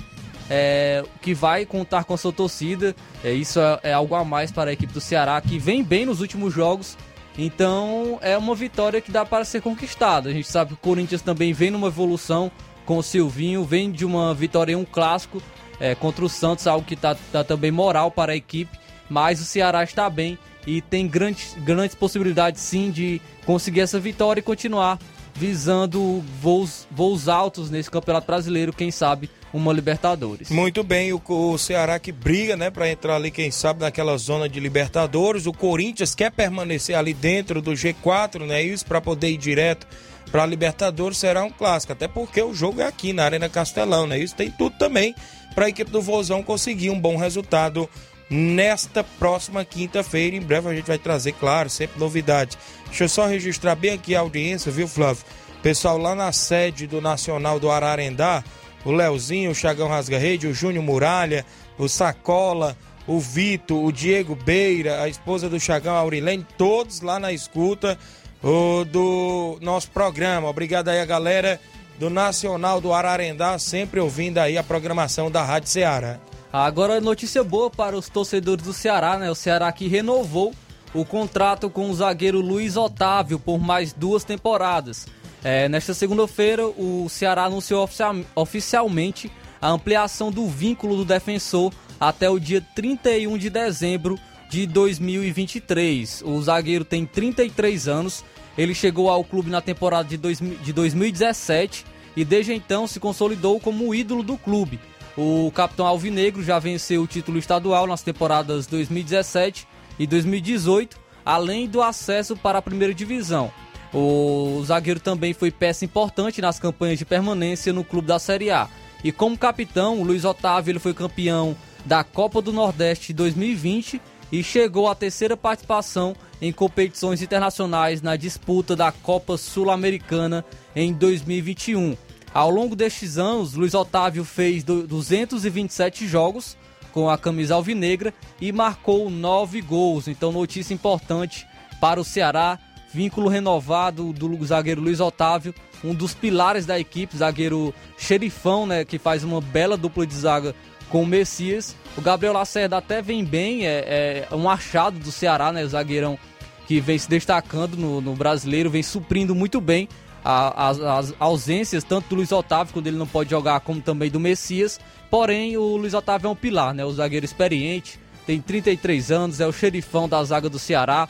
é, que vai contar com a sua torcida. É, isso é, é algo a mais para a equipe do Ceará, que vem bem nos últimos jogos. Então, é uma vitória que dá para ser conquistada. A gente sabe que o Corinthians também vem numa evolução com o Silvinho, vem de uma vitória em um clássico é, contra o Santos, algo que está tá também moral para a equipe mas o Ceará está bem e tem grandes, grandes possibilidades sim de conseguir essa vitória e continuar visando voos, voos altos nesse Campeonato Brasileiro, quem sabe uma Libertadores. Muito bem, o, o Ceará que briga, né, para entrar ali, quem sabe, naquela zona de Libertadores. O Corinthians quer permanecer ali dentro do G4, né, isso para poder ir direto para Libertadores será um clássico, até porque o jogo é aqui na Arena Castelão, né? Isso tem tudo também para a equipe do Vozão conseguir um bom resultado nesta próxima quinta-feira. Em breve a gente vai trazer, claro, sempre novidades. Deixa eu só registrar bem aqui a audiência, viu, Flávio? Pessoal lá na sede do Nacional do Ararendá, o Leozinho, o Chagão Rasga-Rede, o Júnior Muralha, o Sacola, o Vito, o Diego Beira, a esposa do Chagão, Aurilene, todos lá na escuta o, do nosso programa. Obrigado aí a galera do Nacional do Ararendá, sempre ouvindo aí a programação da Rádio Ceará. Agora, notícia boa para os torcedores do Ceará, né? O Ceará que renovou o contrato com o zagueiro Luiz Otávio por mais duas temporadas. É, nesta segunda-feira, o Ceará anunciou oficial, oficialmente a ampliação do vínculo do defensor até o dia 31 de dezembro de 2023. O zagueiro tem 33 anos, ele chegou ao clube na temporada de, dois, de 2017 e desde então se consolidou como ídolo do clube. O capitão Alvinegro já venceu o título estadual nas temporadas 2017 e 2018, além do acesso para a primeira divisão. O zagueiro também foi peça importante nas campanhas de permanência no clube da Série A. E como capitão, o Luiz Otávio ele foi campeão da Copa do Nordeste 2020 e chegou à terceira participação em competições internacionais na disputa da Copa Sul-Americana em 2021. Ao longo destes anos, Luiz Otávio fez 227 jogos com a camisa alvinegra e marcou 9 gols. Então, notícia importante para o Ceará. Vínculo renovado do zagueiro Luiz Otávio, um dos pilares da equipe, zagueiro xerifão, né, que faz uma bela dupla de zaga com o Messias. O Gabriel Lacerda até vem bem, é, é um achado do Ceará, né, o zagueirão que vem se destacando no, no brasileiro, vem suprindo muito bem as, as ausências tanto do Luiz Otávio, quando ele não pode jogar, como também do Messias. Porém, o Luiz Otávio é um pilar, né? O zagueiro experiente, tem 33 anos, é o xerifão da zaga do Ceará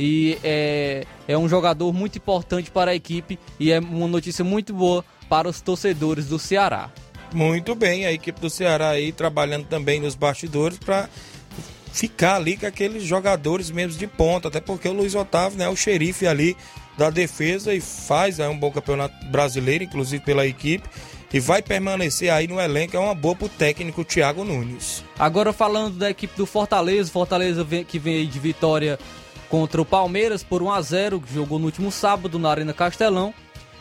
e é, é um jogador muito importante para a equipe e é uma notícia muito boa para os torcedores do Ceará. Muito bem, a equipe do Ceará aí trabalhando também nos bastidores para ficar ali com aqueles jogadores mesmo de ponta, até porque o Luiz Otávio né, é o xerife ali da defesa e faz é, um bom campeonato brasileiro, inclusive pela equipe, e vai permanecer aí no elenco, é uma boa pro técnico Thiago Nunes. Agora falando da equipe do Fortaleza, Fortaleza vem, que vem aí de vitória contra o Palmeiras por 1 a 0 que jogou no último sábado na Arena Castelão.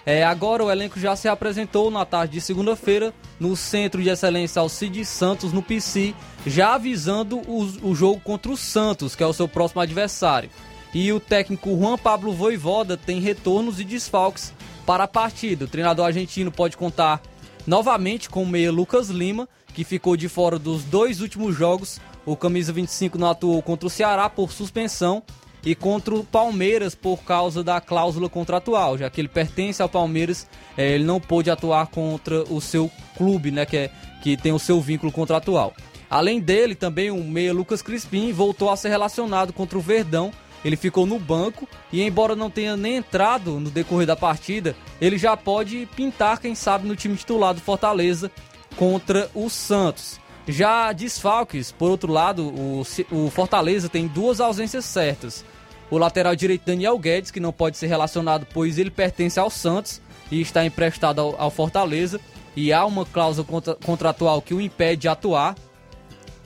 É, agora o elenco já se apresentou na tarde de segunda-feira no Centro de Excelência Alcides Santos, no PC, já avisando o, o jogo contra o Santos, que é o seu próximo adversário. E o técnico Juan Pablo Voivoda tem retornos e desfalques para a partida. O treinador argentino pode contar novamente com o meia Lucas Lima, que ficou de fora dos dois últimos jogos. O camisa 25 não atuou contra o Ceará por suspensão e contra o Palmeiras por causa da cláusula contratual, já que ele pertence ao Palmeiras, é, ele não pôde atuar contra o seu clube, né, que, é, que tem o seu vínculo contratual. Além dele, também o meia Lucas Crispim voltou a ser relacionado contra o Verdão. Ele ficou no banco e, embora não tenha nem entrado no decorrer da partida, ele já pode pintar, quem sabe, no time titular do Fortaleza contra o Santos. Já desfalques, por outro lado, o, o Fortaleza tem duas ausências certas. O lateral direito Daniel Guedes, que não pode ser relacionado, pois ele pertence ao Santos e está emprestado ao, ao Fortaleza. E há uma cláusula contra, contratual que o impede de atuar.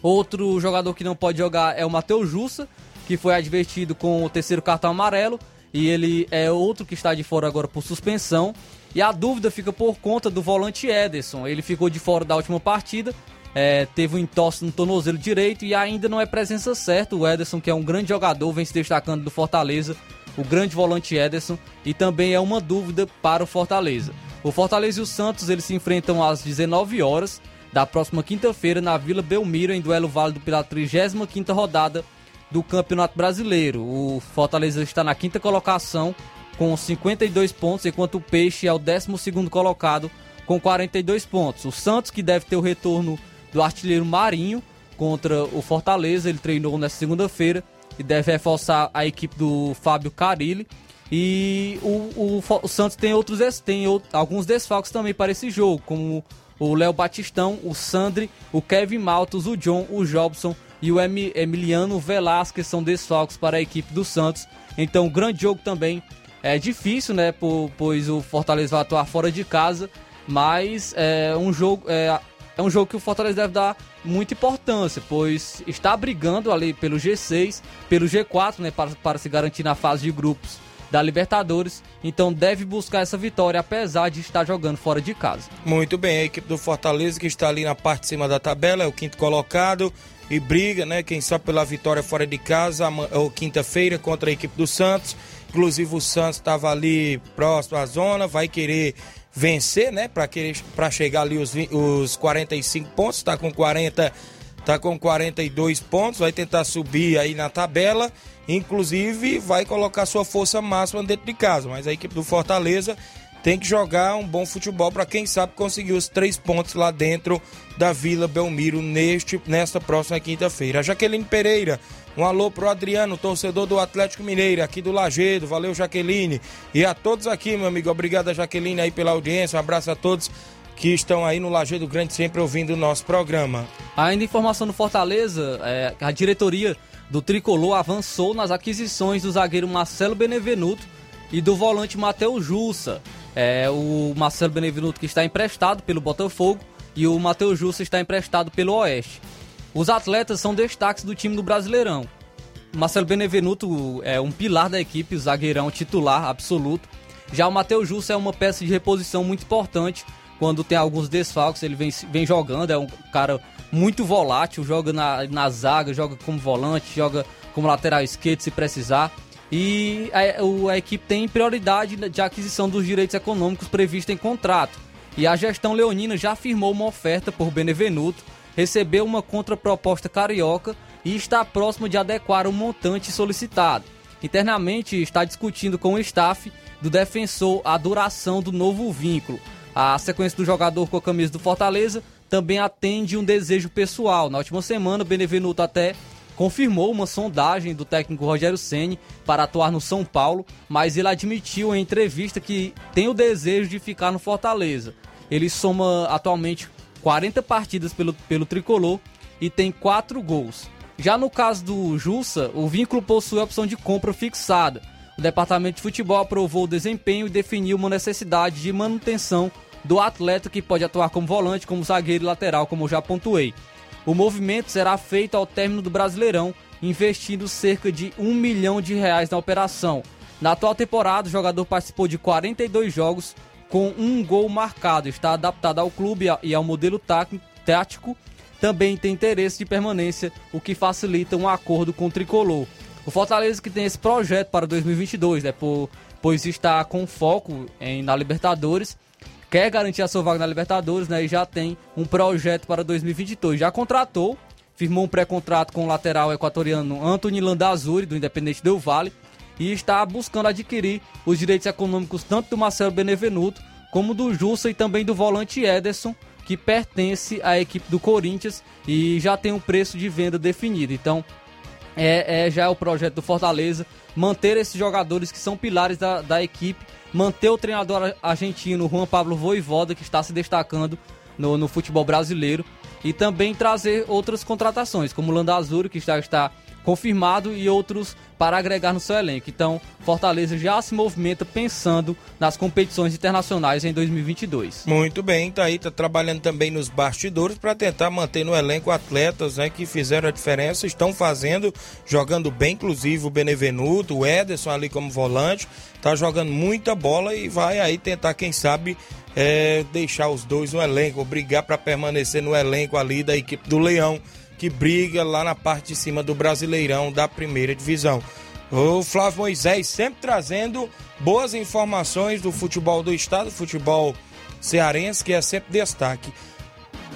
Outro jogador que não pode jogar é o Matheus Jussa, que foi advertido com o terceiro cartão amarelo. E ele é outro que está de fora agora por suspensão. E a dúvida fica por conta do volante Ederson. Ele ficou de fora da última partida é, teve um entorse no tornozelo direito e ainda não é presença certa. O Ederson, que é um grande jogador, vem se destacando do Fortaleza, o grande volante Ederson, e também é uma dúvida para o Fortaleza. O Fortaleza e o Santos eles se enfrentam às 19 horas da próxima quinta-feira na Vila Belmiro, em duelo válido pela 35 rodada do Campeonato Brasileiro. O Fortaleza está na quinta colocação com 52 pontos, enquanto o Peixe é o 12 colocado com 42 pontos. O Santos, que deve ter o retorno do artilheiro Marinho contra o Fortaleza. Ele treinou nessa segunda-feira e deve reforçar a equipe do Fábio Carilli. E o, o, o Santos tem outros tem alguns desfalques também para esse jogo, como o Léo Batistão, o Sandri, o Kevin Maltos, o John, o Jobson e o Emiliano Velasquez são desfalques para a equipe do Santos. Então, grande jogo também. É difícil, né? pois o Fortaleza vai atuar fora de casa. Mas é um jogo. É, é um jogo que o Fortaleza deve dar muita importância, pois está brigando ali pelo G6, pelo G4, né, para, para se garantir na fase de grupos da Libertadores, então deve buscar essa vitória, apesar de estar jogando fora de casa. Muito bem, a equipe do Fortaleza que está ali na parte de cima da tabela, é o quinto colocado e briga, né, quem sabe pela vitória fora de casa, ou quinta-feira contra a equipe do Santos. Inclusive o Santos estava ali próximo à zona, vai querer vencer, né? Para chegar ali os, os 45 pontos, está com 40, tá com 42 pontos, vai tentar subir aí na tabela, inclusive vai colocar sua força máxima dentro de casa, mas a equipe do Fortaleza tem que jogar um bom futebol para quem sabe conseguir os três pontos lá dentro da Vila Belmiro neste nesta próxima quinta-feira. A Jaqueline Pereira um alô pro Adriano, torcedor do Atlético Mineiro, aqui do Lagedo. Valeu, Jaqueline. E a todos aqui, meu amigo. Obrigado, Jaqueline, aí pela audiência. Um abraço a todos que estão aí no Lagedo Grande, sempre ouvindo o nosso programa. Ainda informação do Fortaleza, é, a diretoria do Tricolor avançou nas aquisições do zagueiro Marcelo Benevenuto e do volante Matheus Jussa. É, o Marcelo Benevenuto que está emprestado pelo Botafogo e o Matheus Jussa está emprestado pelo Oeste. Os atletas são destaques do time do Brasileirão. Marcelo Benevenuto é um pilar da equipe, zagueirão titular absoluto. Já o Matheus Justo é uma peça de reposição muito importante. Quando tem alguns desfalques, ele vem, vem jogando, é um cara muito volátil, joga na, na zaga, joga como volante, joga como lateral esquerdo se precisar. E a, a equipe tem prioridade de aquisição dos direitos econômicos previstos em contrato. E a gestão leonina já firmou uma oferta por Benevenuto recebeu uma contraproposta carioca e está próximo de adequar o montante solicitado. Internamente está discutindo com o staff do defensor a duração do novo vínculo. A sequência do jogador com a camisa do Fortaleza também atende um desejo pessoal. Na última semana, Benevenuto até confirmou uma sondagem do técnico Rogério Ceni para atuar no São Paulo, mas ele admitiu em entrevista que tem o desejo de ficar no Fortaleza. Ele soma atualmente 40 partidas pelo, pelo tricolor e tem 4 gols. Já no caso do Jussa, o vínculo possui a opção de compra fixada. O departamento de futebol aprovou o desempenho e definiu uma necessidade de manutenção do atleta que pode atuar como volante, como zagueiro e lateral, como eu já pontuei. O movimento será feito ao término do Brasileirão, investindo cerca de um milhão de reais na operação. Na atual temporada, o jogador participou de 42 jogos com um gol marcado. Está adaptado ao clube e ao modelo tático. Também tem interesse de permanência, o que facilita um acordo com o tricolor. O Fortaleza que tem esse projeto para 2022, né, pois está com foco em, na Libertadores quer garantir a sua vaga na Libertadores, né? E já tem um projeto para 2022. Já contratou, firmou um pré-contrato com o lateral equatoriano Anthony Landazuri, do Independente Del Vale, e está buscando adquirir os direitos econômicos tanto do Marcelo Benevenuto como do Jussa e também do volante Ederson, que pertence à equipe do Corinthians e já tem um preço de venda definido. Então, é, é já é o projeto do Fortaleza manter esses jogadores que são pilares da, da equipe manter o treinador argentino Juan Pablo Voivoda, que está se destacando no, no futebol brasileiro, e também trazer outras contratações, como o Landazuri, que já está confirmado, e outros para agregar no seu elenco. Então, Fortaleza já se movimenta pensando nas competições internacionais em 2022. Muito bem, tá aí, tá trabalhando também nos bastidores para tentar manter no elenco atletas né, que fizeram a diferença, estão fazendo, jogando bem, inclusive o Benevenuto, o Ederson ali como volante, tá jogando muita bola e vai aí tentar, quem sabe, é, deixar os dois no elenco, brigar para permanecer no elenco ali da equipe do Leão que briga lá na parte de cima do Brasileirão da primeira divisão. O Flávio Moisés sempre trazendo boas informações do futebol do estado, futebol cearense, que é sempre destaque.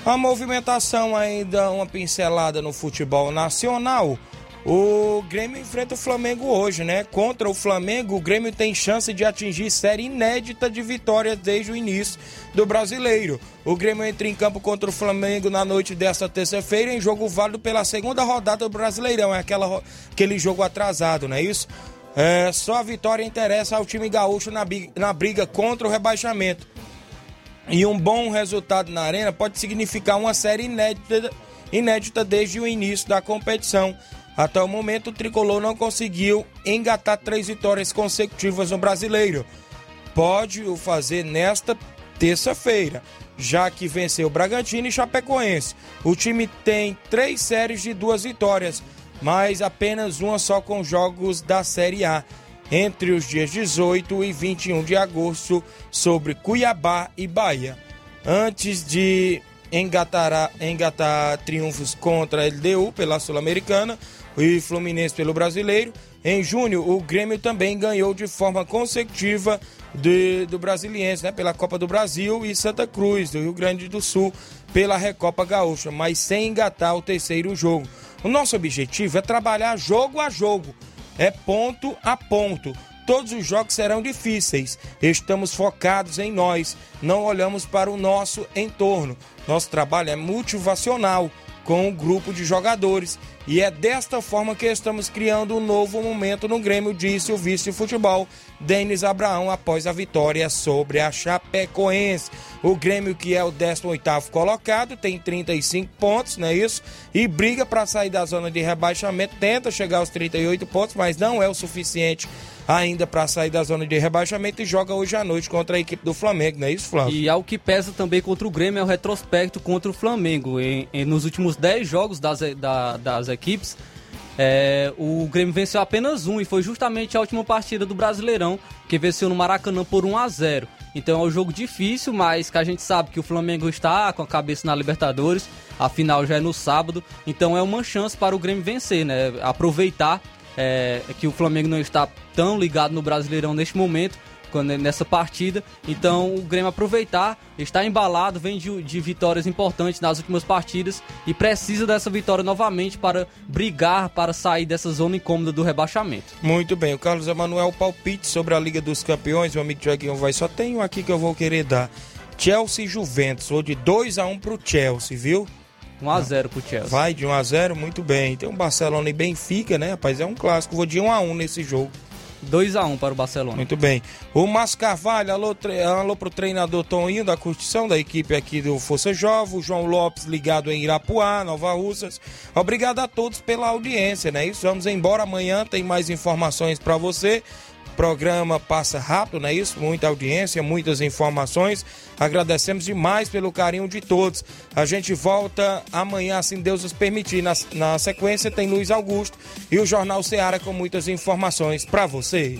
A movimentação ainda, uma pincelada no futebol nacional. O Grêmio enfrenta o Flamengo hoje, né? Contra o Flamengo, o Grêmio tem chance de atingir série inédita de vitórias desde o início do brasileiro. O Grêmio entra em campo contra o Flamengo na noite desta terça-feira em jogo válido pela segunda rodada do Brasileirão. É aquela, aquele jogo atrasado, não é isso? É, só a vitória interessa ao time gaúcho na, na briga contra o rebaixamento. E um bom resultado na arena pode significar uma série inédita, inédita desde o início da competição. Até o momento, o tricolor não conseguiu engatar três vitórias consecutivas no brasileiro. Pode o fazer nesta terça-feira, já que venceu Bragantino e Chapecoense. O time tem três séries de duas vitórias, mas apenas uma só com jogos da Série A. Entre os dias 18 e 21 de agosto, sobre Cuiabá e Bahia. Antes de engatar, engatar triunfos contra a LDU pela Sul-Americana, e Fluminense pelo Brasileiro. Em junho, o Grêmio também ganhou de forma consecutiva de, do Brasiliense, né, pela Copa do Brasil e Santa Cruz, do Rio Grande do Sul, pela Recopa Gaúcha, mas sem engatar o terceiro jogo. O nosso objetivo é trabalhar jogo a jogo, é ponto a ponto. Todos os jogos serão difíceis. Estamos focados em nós, não olhamos para o nosso entorno. Nosso trabalho é motivacional com um grupo de jogadores. E é desta forma que estamos criando um novo momento no Grêmio, disse o vice de futebol Denis Abraão após a vitória sobre a Chapecoense. O Grêmio, que é o 18º colocado, tem 35 pontos, não é isso? E briga para sair da zona de rebaixamento, tenta chegar aos 38 pontos, mas não é o suficiente ainda para sair da zona de rebaixamento e joga hoje à noite contra a equipe do Flamengo, não é isso, Flávio? E algo que pesa também contra o Grêmio é o retrospecto contra o Flamengo. Em, nos últimos 10 jogos das, da, das equipes, é, o Grêmio venceu apenas um e foi justamente a última partida do Brasileirão, que venceu no Maracanã por 1 a 0 Então é um jogo difícil, mas que a gente sabe que o Flamengo está com a cabeça na Libertadores, a final já é no sábado, então é uma chance para o Grêmio vencer, né? Aproveitar é, que o Flamengo não está tão ligado no Brasileirão neste momento, nessa partida. Então o Grêmio aproveitar, está embalado, vem de, de, vitórias importantes nas últimas partidas e precisa dessa vitória novamente para brigar, para sair dessa zona incômoda do rebaixamento. Muito bem, o Carlos Emanuel palpite sobre a Liga dos Campeões, o amigo Tiaguinho vai, só tem um aqui que eu vou querer dar. Chelsea e Juventus, ou de 2 a 1 um pro Chelsea, viu? 1x0 pro Chelsea. Vai de 1x0, muito bem. Tem um Barcelona e Benfica, né, rapaz? É um clássico. Vou de 1x1 nesse jogo. 2x1 para o Barcelona. Muito bem. O Márcio Carvalho, alô, tre... alô treinador Toninho da curtição da equipe aqui do Força Jovem, o João Lopes ligado em Irapuá, Nova Russas. Obrigado a todos pela audiência, né? Isso, vamos embora amanhã, tem mais informações para você programa passa rápido, não é isso? Muita audiência, muitas informações. Agradecemos demais pelo carinho de todos. A gente volta amanhã, assim Deus nos permitir. Na, na sequência tem Luiz Augusto e o Jornal Ceará com muitas informações para você.